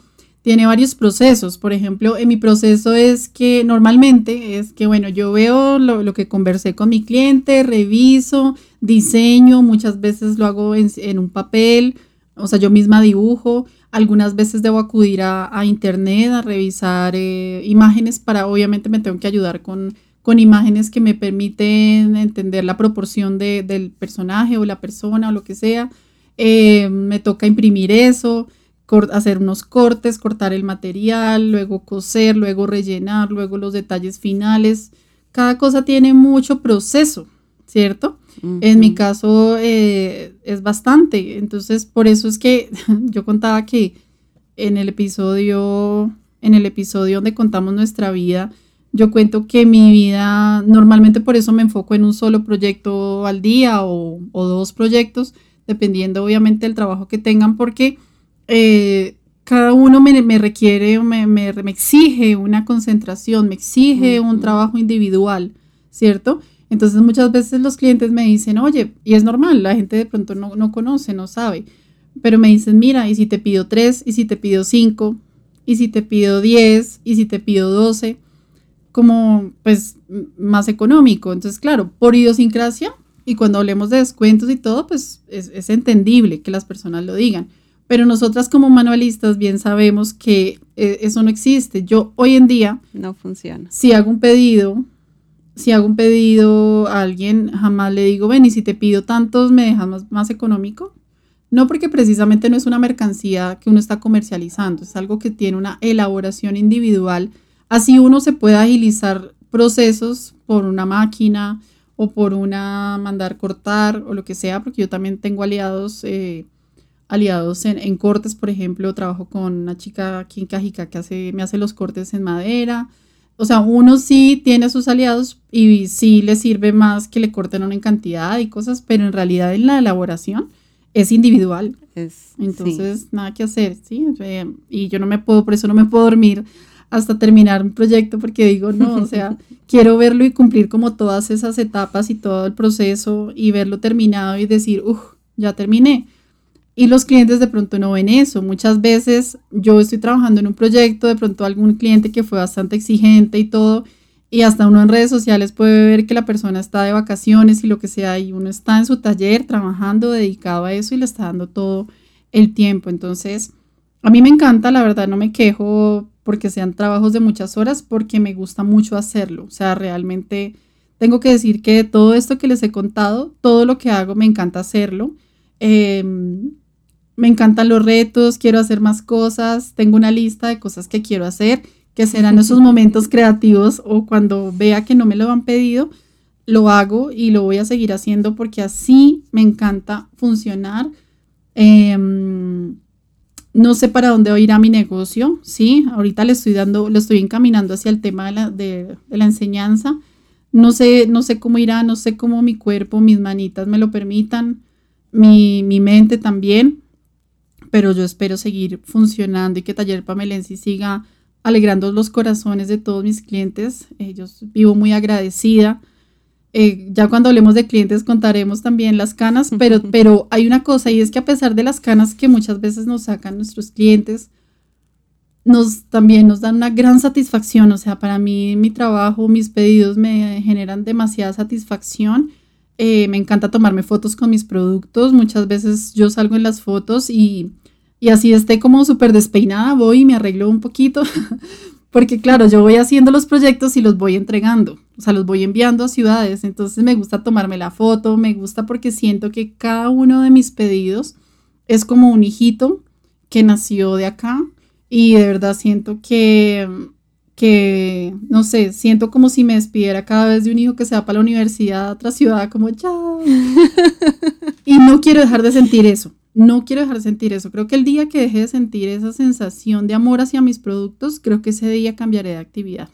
S1: tiene varios procesos. Por ejemplo, en mi proceso es que normalmente es que, bueno, yo veo lo, que conversé con mi cliente, reviso, diseño, muchas veces lo hago en, un papel, o sea, yo misma dibujo. Algunas veces debo acudir a, internet a revisar eh, imágenes para, obviamente me tengo que ayudar con, con imágenes que me permiten entender la proporción del personaje o la persona o lo que sea. Eh, me toca imprimir eso hacer unos cortes, cortar el material, luego coser, luego rellenar, luego los detalles finales. Cada cosa tiene mucho proceso, ¿cierto? En mi caso eh, es bastante. Entonces, por eso es que yo contaba que en el episodio, en el episodio donde contamos nuestra vida, yo cuento que mi vida, normalmente por eso me enfoco en un solo proyecto al día o, o dos proyectos, dependiendo obviamente del trabajo que tengan, porque eh, cada uno me, requiere, me, me, exige una concentración, me exige un trabajo individual, ¿cierto? Entonces muchas veces los clientes me dicen, oye, y es normal, la gente de pronto no, no conoce, no sabe, pero me dicen, mira, ¿y si te pido tres? ¿Y si te pido cinco? ¿Y si te pido diez? ¿Y si te pido doce? Como, pues, más económico. Entonces, claro, por idiosincrasia, y cuando hablemos de descuentos y todo, pues es, es entendible que las personas lo digan. Pero nosotras como manualistas bien sabemos que eh, eso no existe. Yo hoy en día...
S2: No funciona.
S1: Si hago un pedido, si hago un pedido a alguien, jamás le digo, ven, y si te pido tantos, ¿me dejas más, más económico? No porque precisamente no es una mercancía que uno está comercializando, es algo que tiene una elaboración individual. Así uno se puede agilizar procesos por una máquina o por una mandar cortar o lo que sea, porque yo también tengo aliados eh, aliados en, cortes, por ejemplo, trabajo con una chica aquí en Cajica que hace, me hace los cortes en madera. O sea, uno sí tiene sus aliados y sí le sirve más que le corten una en cantidad y cosas, pero en realidad en la elaboración es individual. Es, Entonces, nada que hacer, ¿sí? Eh, y yo no me puedo, por eso no me puedo dormir hasta terminar un proyecto porque digo, no, o sea, quiero verlo y cumplir como todas esas etapas y todo el proceso y verlo terminado y decir, uff, ya terminé y los clientes de pronto no ven eso. Muchas veces yo estoy trabajando en un proyecto, de pronto algún cliente que fue bastante exigente y todo, y hasta uno en redes sociales puede ver que la persona está de vacaciones y lo que sea, y uno está en su taller trabajando, dedicado a eso y le está dando todo el tiempo. Entonces, a mí me encanta, la verdad, no me quejo porque sean trabajos de muchas horas, porque me gusta mucho hacerlo. O sea, realmente tengo que decir que todo esto que les he contado, todo lo que hago, me encanta hacerlo. Eh, me encantan los retos, quiero hacer más cosas, tengo una lista de cosas que quiero hacer, que serán esos momentos creativos o cuando vea que no me lo han pedido, lo hago y lo voy a seguir haciendo porque así me encanta funcionar. Em, no sé para dónde va a ir a mi negocio, ¿sí? Ahorita le estoy dando, lo estoy encaminando hacia el tema de la, de, la enseñanza. No sé, no sé cómo irá, no sé cómo mi cuerpo, mis manitas me lo permitan, mi, mi mente también pero yo espero seguir funcionando y que Taller Pamelensi siga alegrando los corazones de todos mis clientes. Ellos vivo muy agradecida. Eh, ya cuando hablemos de clientes contaremos también las canas, pero, pero hay una cosa y es que a pesar de las canas que muchas veces nos sacan nuestros clientes, nos también nos dan una gran satisfacción. O sea, para mí mi trabajo, mis pedidos me generan demasiada satisfacción. Eh, me encanta tomarme fotos con mis productos. Muchas veces yo salgo en las fotos y, y así esté como súper despeinada, voy y me arreglo un poquito. Porque claro, yo voy haciendo los proyectos y los voy entregando, o sea, los voy enviando a ciudades, entonces me gusta tomarme la foto, me gusta porque siento que cada uno de mis pedidos es como un hijito que nació de acá y de verdad siento que, que, no sé, siento como si me despidiera cada vez de un hijo que se va para la universidad a otra ciudad, como chao. y no quiero dejar de sentir eso. No quiero dejar de sentir eso. Creo que el día que deje de sentir esa sensación de amor hacia mis productos, creo que ese día cambiaré de actividad.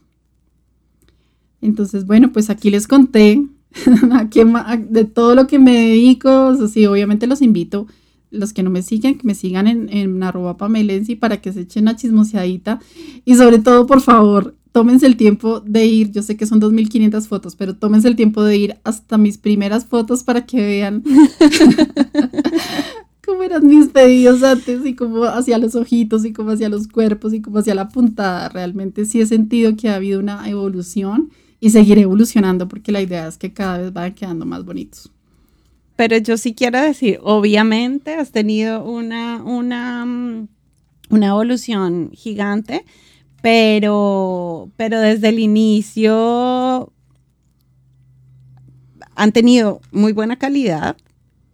S1: Entonces, bueno, pues aquí les conté de todo lo que me dedico. O sí, obviamente los invito los que no me siguen, que me sigan en, en arroba pamelensi para que se echen una chismoseadita. Y sobre todo, por favor, tómense el tiempo de ir, yo sé que son 2.500 fotos, pero tómense el tiempo de ir hasta mis primeras fotos para que vean cómo eran mis pedidos antes y cómo hacia los ojitos y cómo hacia los cuerpos y cómo hacia la puntada. Realmente sí he sentido que ha habido una evolución y seguiré evolucionando porque la idea es que cada vez van quedando más bonitos
S2: pero yo sí quiero decir, obviamente has tenido una, una, mm, una evolución gigante, pero, pero desde el inicio han tenido muy buena calidad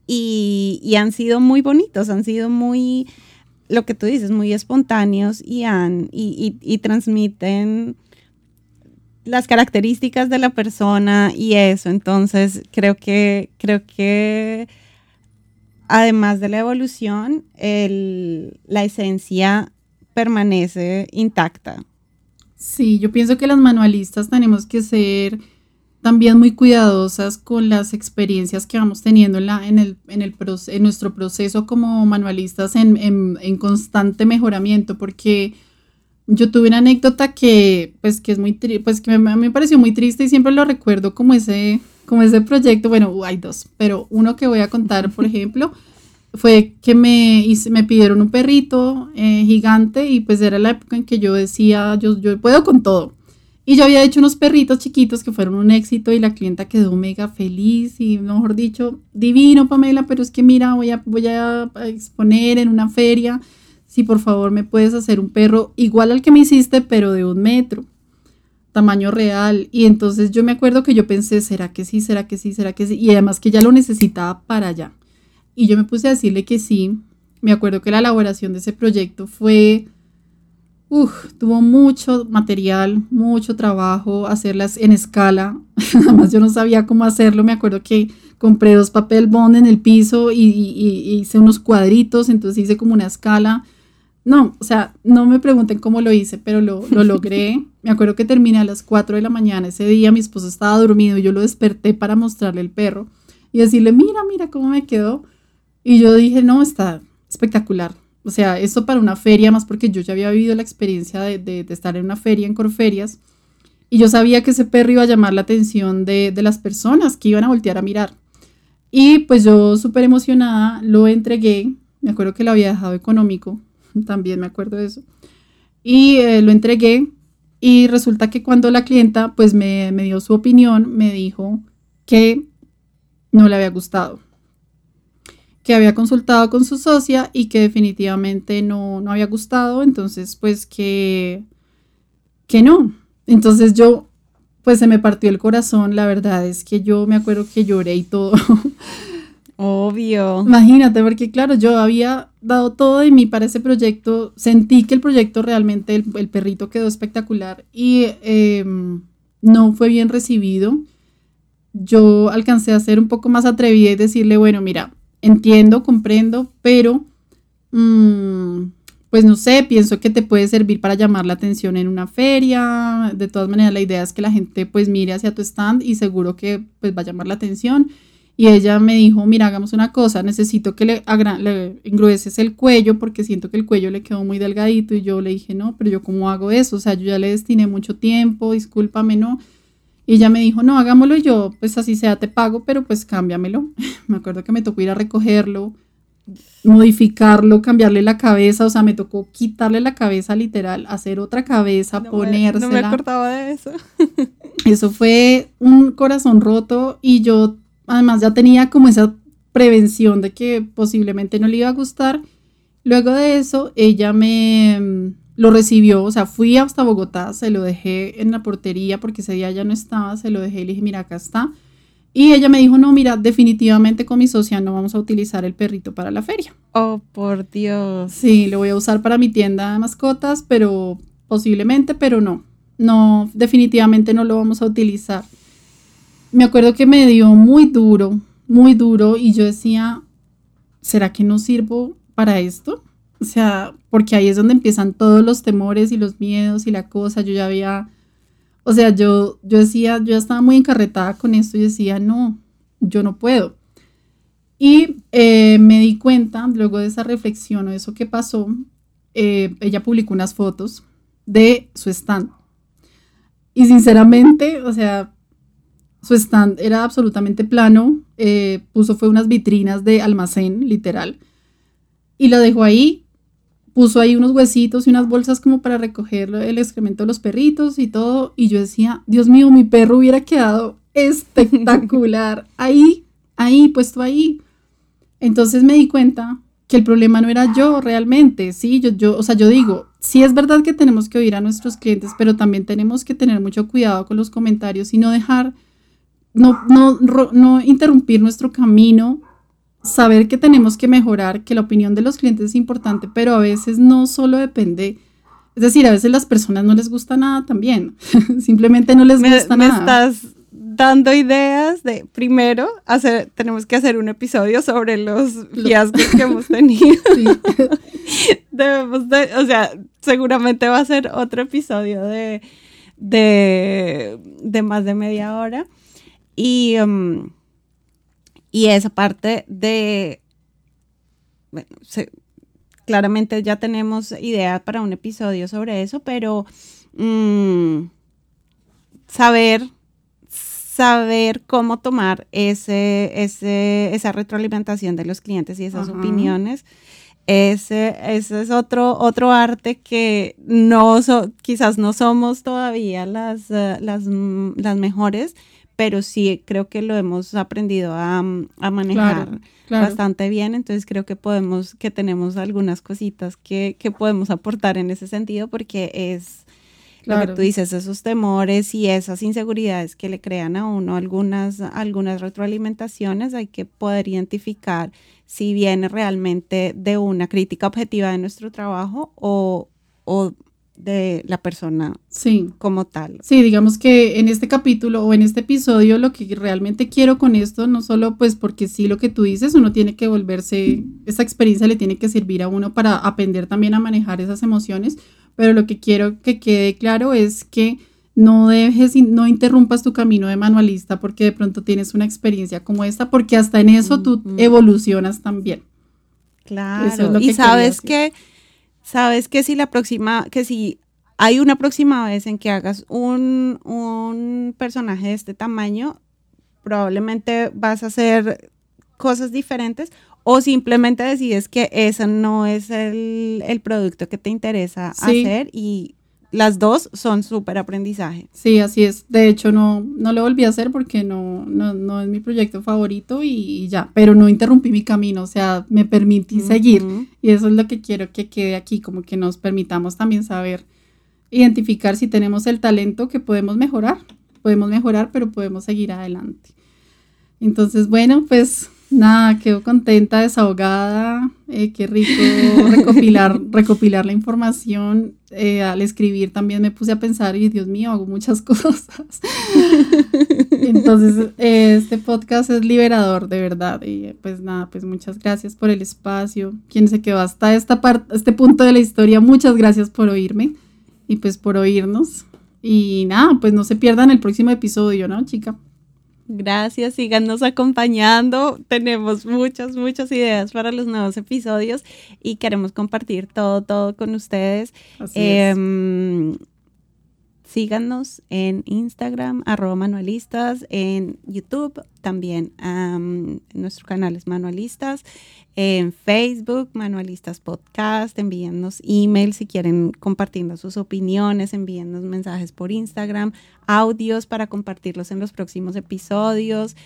S2: y, han sido muy bonitos, han sido muy, lo que tú dices, muy espontáneos y, han, y transmiten las características de la persona y eso. Entonces, creo que, creo que además de la evolución, la esencia permanece intacta.
S1: Sí, yo pienso que las manualistas tenemos que ser también muy cuidadosas con las experiencias que vamos teniendo en, en, el, en, el, en nuestro proceso como manualistas en, en constante mejoramiento, porque yo tuve una anécdota que, pues, que es muy, pues, que me, me, pareció muy triste y siempre lo recuerdo como ese, como ese proyecto. Bueno, hay dos, pero uno que voy a contar, por ejemplo, fue que me, me pidieron un perrito eh, gigante y pues era la época en que yo decía, yo, yo puedo con todo. Y yo había hecho unos perritos chiquitos que fueron un éxito y la clienta quedó mega feliz y, mejor dicho, divino, Pamela, pero es que mira, voy a, voy a exponer en una feria si por favor me puedes hacer un perro igual al que me hiciste, pero de un metro, tamaño real. Y entonces yo me acuerdo que yo pensé, ¿será que sí? ¿Será que sí? ¿Será que sí? Y además que ya lo necesitaba para allá. Y yo me puse a decirle que sí. Me acuerdo que la elaboración de ese proyecto fue... Uf, tuvo mucho material, mucho trabajo, hacerlas en escala. Además, yo no sabía cómo hacerlo. Me acuerdo que compré dos papel bond en el piso y, y hice unos cuadritos, entonces hice como una escala no, o sea, no me pregunten cómo lo hice, pero lo, logré. Me acuerdo que terminé a las 4 de la mañana. Ese día mi esposo estaba dormido y yo lo desperté para mostrarle el perro y decirle, mira, mira cómo me quedó. Y yo dije, no, está espectacular. O sea, eso para una feria, más porque yo ya había vivido la experiencia de, estar en una feria en Corferias. Y yo sabía que ese perro iba a llamar la atención de, de las personas que iban a voltear a mirar. Y pues yo súper emocionada lo entregué. Me acuerdo que lo había dejado económico también me acuerdo de eso. Y eh, lo entregué y resulta que cuando la clienta pues me, dio su opinión, me dijo que no le había gustado, que había consultado con su socia y que definitivamente no, no había gustado, entonces pues que, que no. Entonces yo pues se me partió el corazón, la verdad es que yo me acuerdo que lloré y todo.
S2: Obvio.
S1: Imagínate, porque claro, yo había dado todo de mí para ese proyecto, sentí que el proyecto realmente, el, perrito quedó espectacular y em, no fue bien recibido. Yo alcancé a ser un poco más atrevida y decirle, bueno, mira, entiendo, comprendo, pero mm, pues no sé, pienso que te puede servir para llamar la atención en una feria. De todas maneras, la idea es que la gente pues mire hacia tu stand y seguro que pues va a llamar la atención Y ella me dijo, mira, hagamos una cosa, necesito que le, le engrueses el cuello porque siento que el cuello le quedó muy delgadito. Y yo le dije, no, pero yo cómo hago eso, o sea, yo ya le destiné mucho tiempo, discúlpame, no. Y ella me dijo, no, hagámoslo y yo, pues así sea, te pago, pero pues cámbiamelo. me acuerdo que me tocó ir a recogerlo, modificarlo, cambiarle la cabeza, o sea, me tocó quitarle la cabeza literal, hacer otra cabeza, ponérsela.
S2: no me acordaba de eso.
S1: eso fue un corazón roto y yo además ya tenía como esa prevención de que posiblemente no le iba a gustar. Luego de eso, ella me mm, lo recibió, o sea, fui hasta Bogotá, se lo dejé en la portería porque ese día ya no estaba, se lo dejé y le dije, mira, acá está. Y ella me dijo, no, mira, definitivamente con mi socia no vamos a utilizar el perrito para la feria.
S2: Oh, por Dios.
S1: Sí, lo voy a usar para mi tienda de mascotas, pero posiblemente, pero no. No, definitivamente no lo vamos a utilizar. Me acuerdo que me dio muy duro, muy duro, y yo decía, ¿será que no sirvo para esto? O sea, porque ahí es donde empiezan todos los temores y los miedos y la cosa. Yo ya había o sea, yo, yo decía, yo estaba muy encarretada con esto y decía, no, yo no puedo. Y eh, me di cuenta, luego de esa reflexión o eso que pasó, eh, ella publicó unas fotos de su stand. Y sinceramente, o sea, su stand era absolutamente plano, eh, puso fue unas vitrinas de almacén, literal, y lo dejó ahí puso ahí unos huesitos y unas bolsas como para recoger el excremento de los perritos y todo. Y yo decía, Dios mío, mi perro hubiera quedado espectacular ahí, ahí, puesto ahí. Entonces me di cuenta que el problema no era yo realmente, sí, yo, yo, o sea, yo digo, sí es verdad que tenemos que oír a nuestros clientes, pero también tenemos que tener mucho cuidado con los comentarios y no dejar, no, no, no interrumpir nuestro camino saber que tenemos que mejorar, que la opinión de los clientes es importante, pero a veces no solo depende, es decir, a veces las personas no les gusta nada también, simplemente no les gusta
S2: me
S1: nada.
S2: Estás dando ideas de, primero, hacer, tenemos que hacer un episodio sobre los fiascos que hemos tenido. Debemos de, o sea, seguramente va a ser otro episodio de, de, de más de media hora. Y... Um, y esa parte de, bueno, claramente ya tenemos idea para un episodio sobre eso, pero mm, saber, saber cómo tomar ese, ese, esa retroalimentación de los clientes y esas opiniones. Ese, ese, es otro, otro arte que no quizás no somos todavía las, eh, las, las mejores, pero sí creo que lo hemos aprendido a, manejar bastante bien, entonces creo que podemos, que tenemos algunas cositas que, podemos aportar en ese sentido porque es lo que tú dices, esos temores y esas inseguridades que le crean a uno algunas, algunas retroalimentaciones, hay que poder identificar si viene realmente de una crítica objetiva de nuestro trabajo o, o de la persona sí. como tal.
S1: Sí, digamos que en este capítulo o en este episodio lo que realmente quiero con esto, no solo pues porque sí lo que tú dices, uno tiene que volverse, esa experiencia le tiene que servir a uno para aprender también a manejar esas emociones, pero lo que quiero que quede claro es que no dejes, no interrumpas tu camino de manualista porque de pronto tienes una experiencia como esta, porque hasta en eso tú evolucionas también.
S2: Claro, y sabes que sabes que si la próxima, que si hay una próxima vez en que hagas un, un personaje de este tamaño, probablemente vas a hacer cosas diferentes o simplemente decides que ese no es el, el producto que te interesa hacer y las dos son súper aprendizaje.
S1: Sí, así es. De hecho, no, no lo volví a hacer porque no, no, es mi proyecto favorito y, ya, pero no interrumpí mi camino, o sea, me permití seguir y eso es lo que quiero que quede aquí, como que nos permitamos también saber identificar si tenemos el talento que podemos mejorar. Podemos mejorar, pero podemos seguir adelante. Entonces, bueno, pues Nada, quedo contenta, desahogada, eh, qué rico recopilar, recopilar la información. Eh, al escribir también me puse a pensar, y Dios mío, hago muchas cosas. Entonces, eh, este podcast es liberador, de verdad. Y pues nada, pues muchas gracias por el espacio. Quien se quedó hasta esta parte, este punto de la historia, muchas gracias por oírme y pues por oírnos. Y nada, pues no se pierdan el próximo episodio, ¿no, chica?
S2: Gracias, síganos acompañando. Tenemos muchas, muchas ideas para los nuevos episodios y queremos compartir todo, todo con ustedes. Em, síganos en Instagram, arroba manualistas, en YouTube también, nuestro canal es Manualistas, en Facebook, Manualistas Podcast, envíennos email si quieren compartirnos sus opiniones, envíennos mensajes por Instagram, audios para compartirlos en los próximos episodios,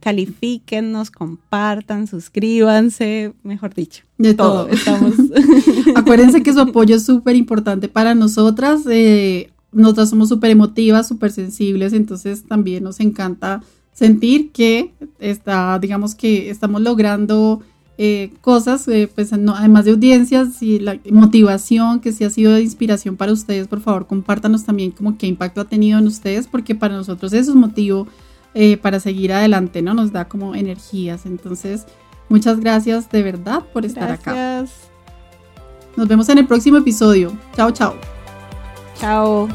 S2: califíquennos, compartan, suscríbanse, mejor dicho.
S1: De todo. Estamos. Acuérdense que su apoyo es súper importante para nosotras. Eh, nosotras somos súper emotivas, súper sensibles, entonces también nos encanta sentir que está, digamos que estamos logrando eh, cosas, eh, pues además de audiencias y la motivación que sí ha sido de inspiración para ustedes, por favor compártanos también como qué impacto ha tenido en ustedes, porque para nosotros eso es motivo eh, para seguir adelante, ¿no? Nos da como energías. Entonces, muchas gracias de verdad por estar acá. Nos vemos en el próximo episodio. Chao, chao.
S2: 加油。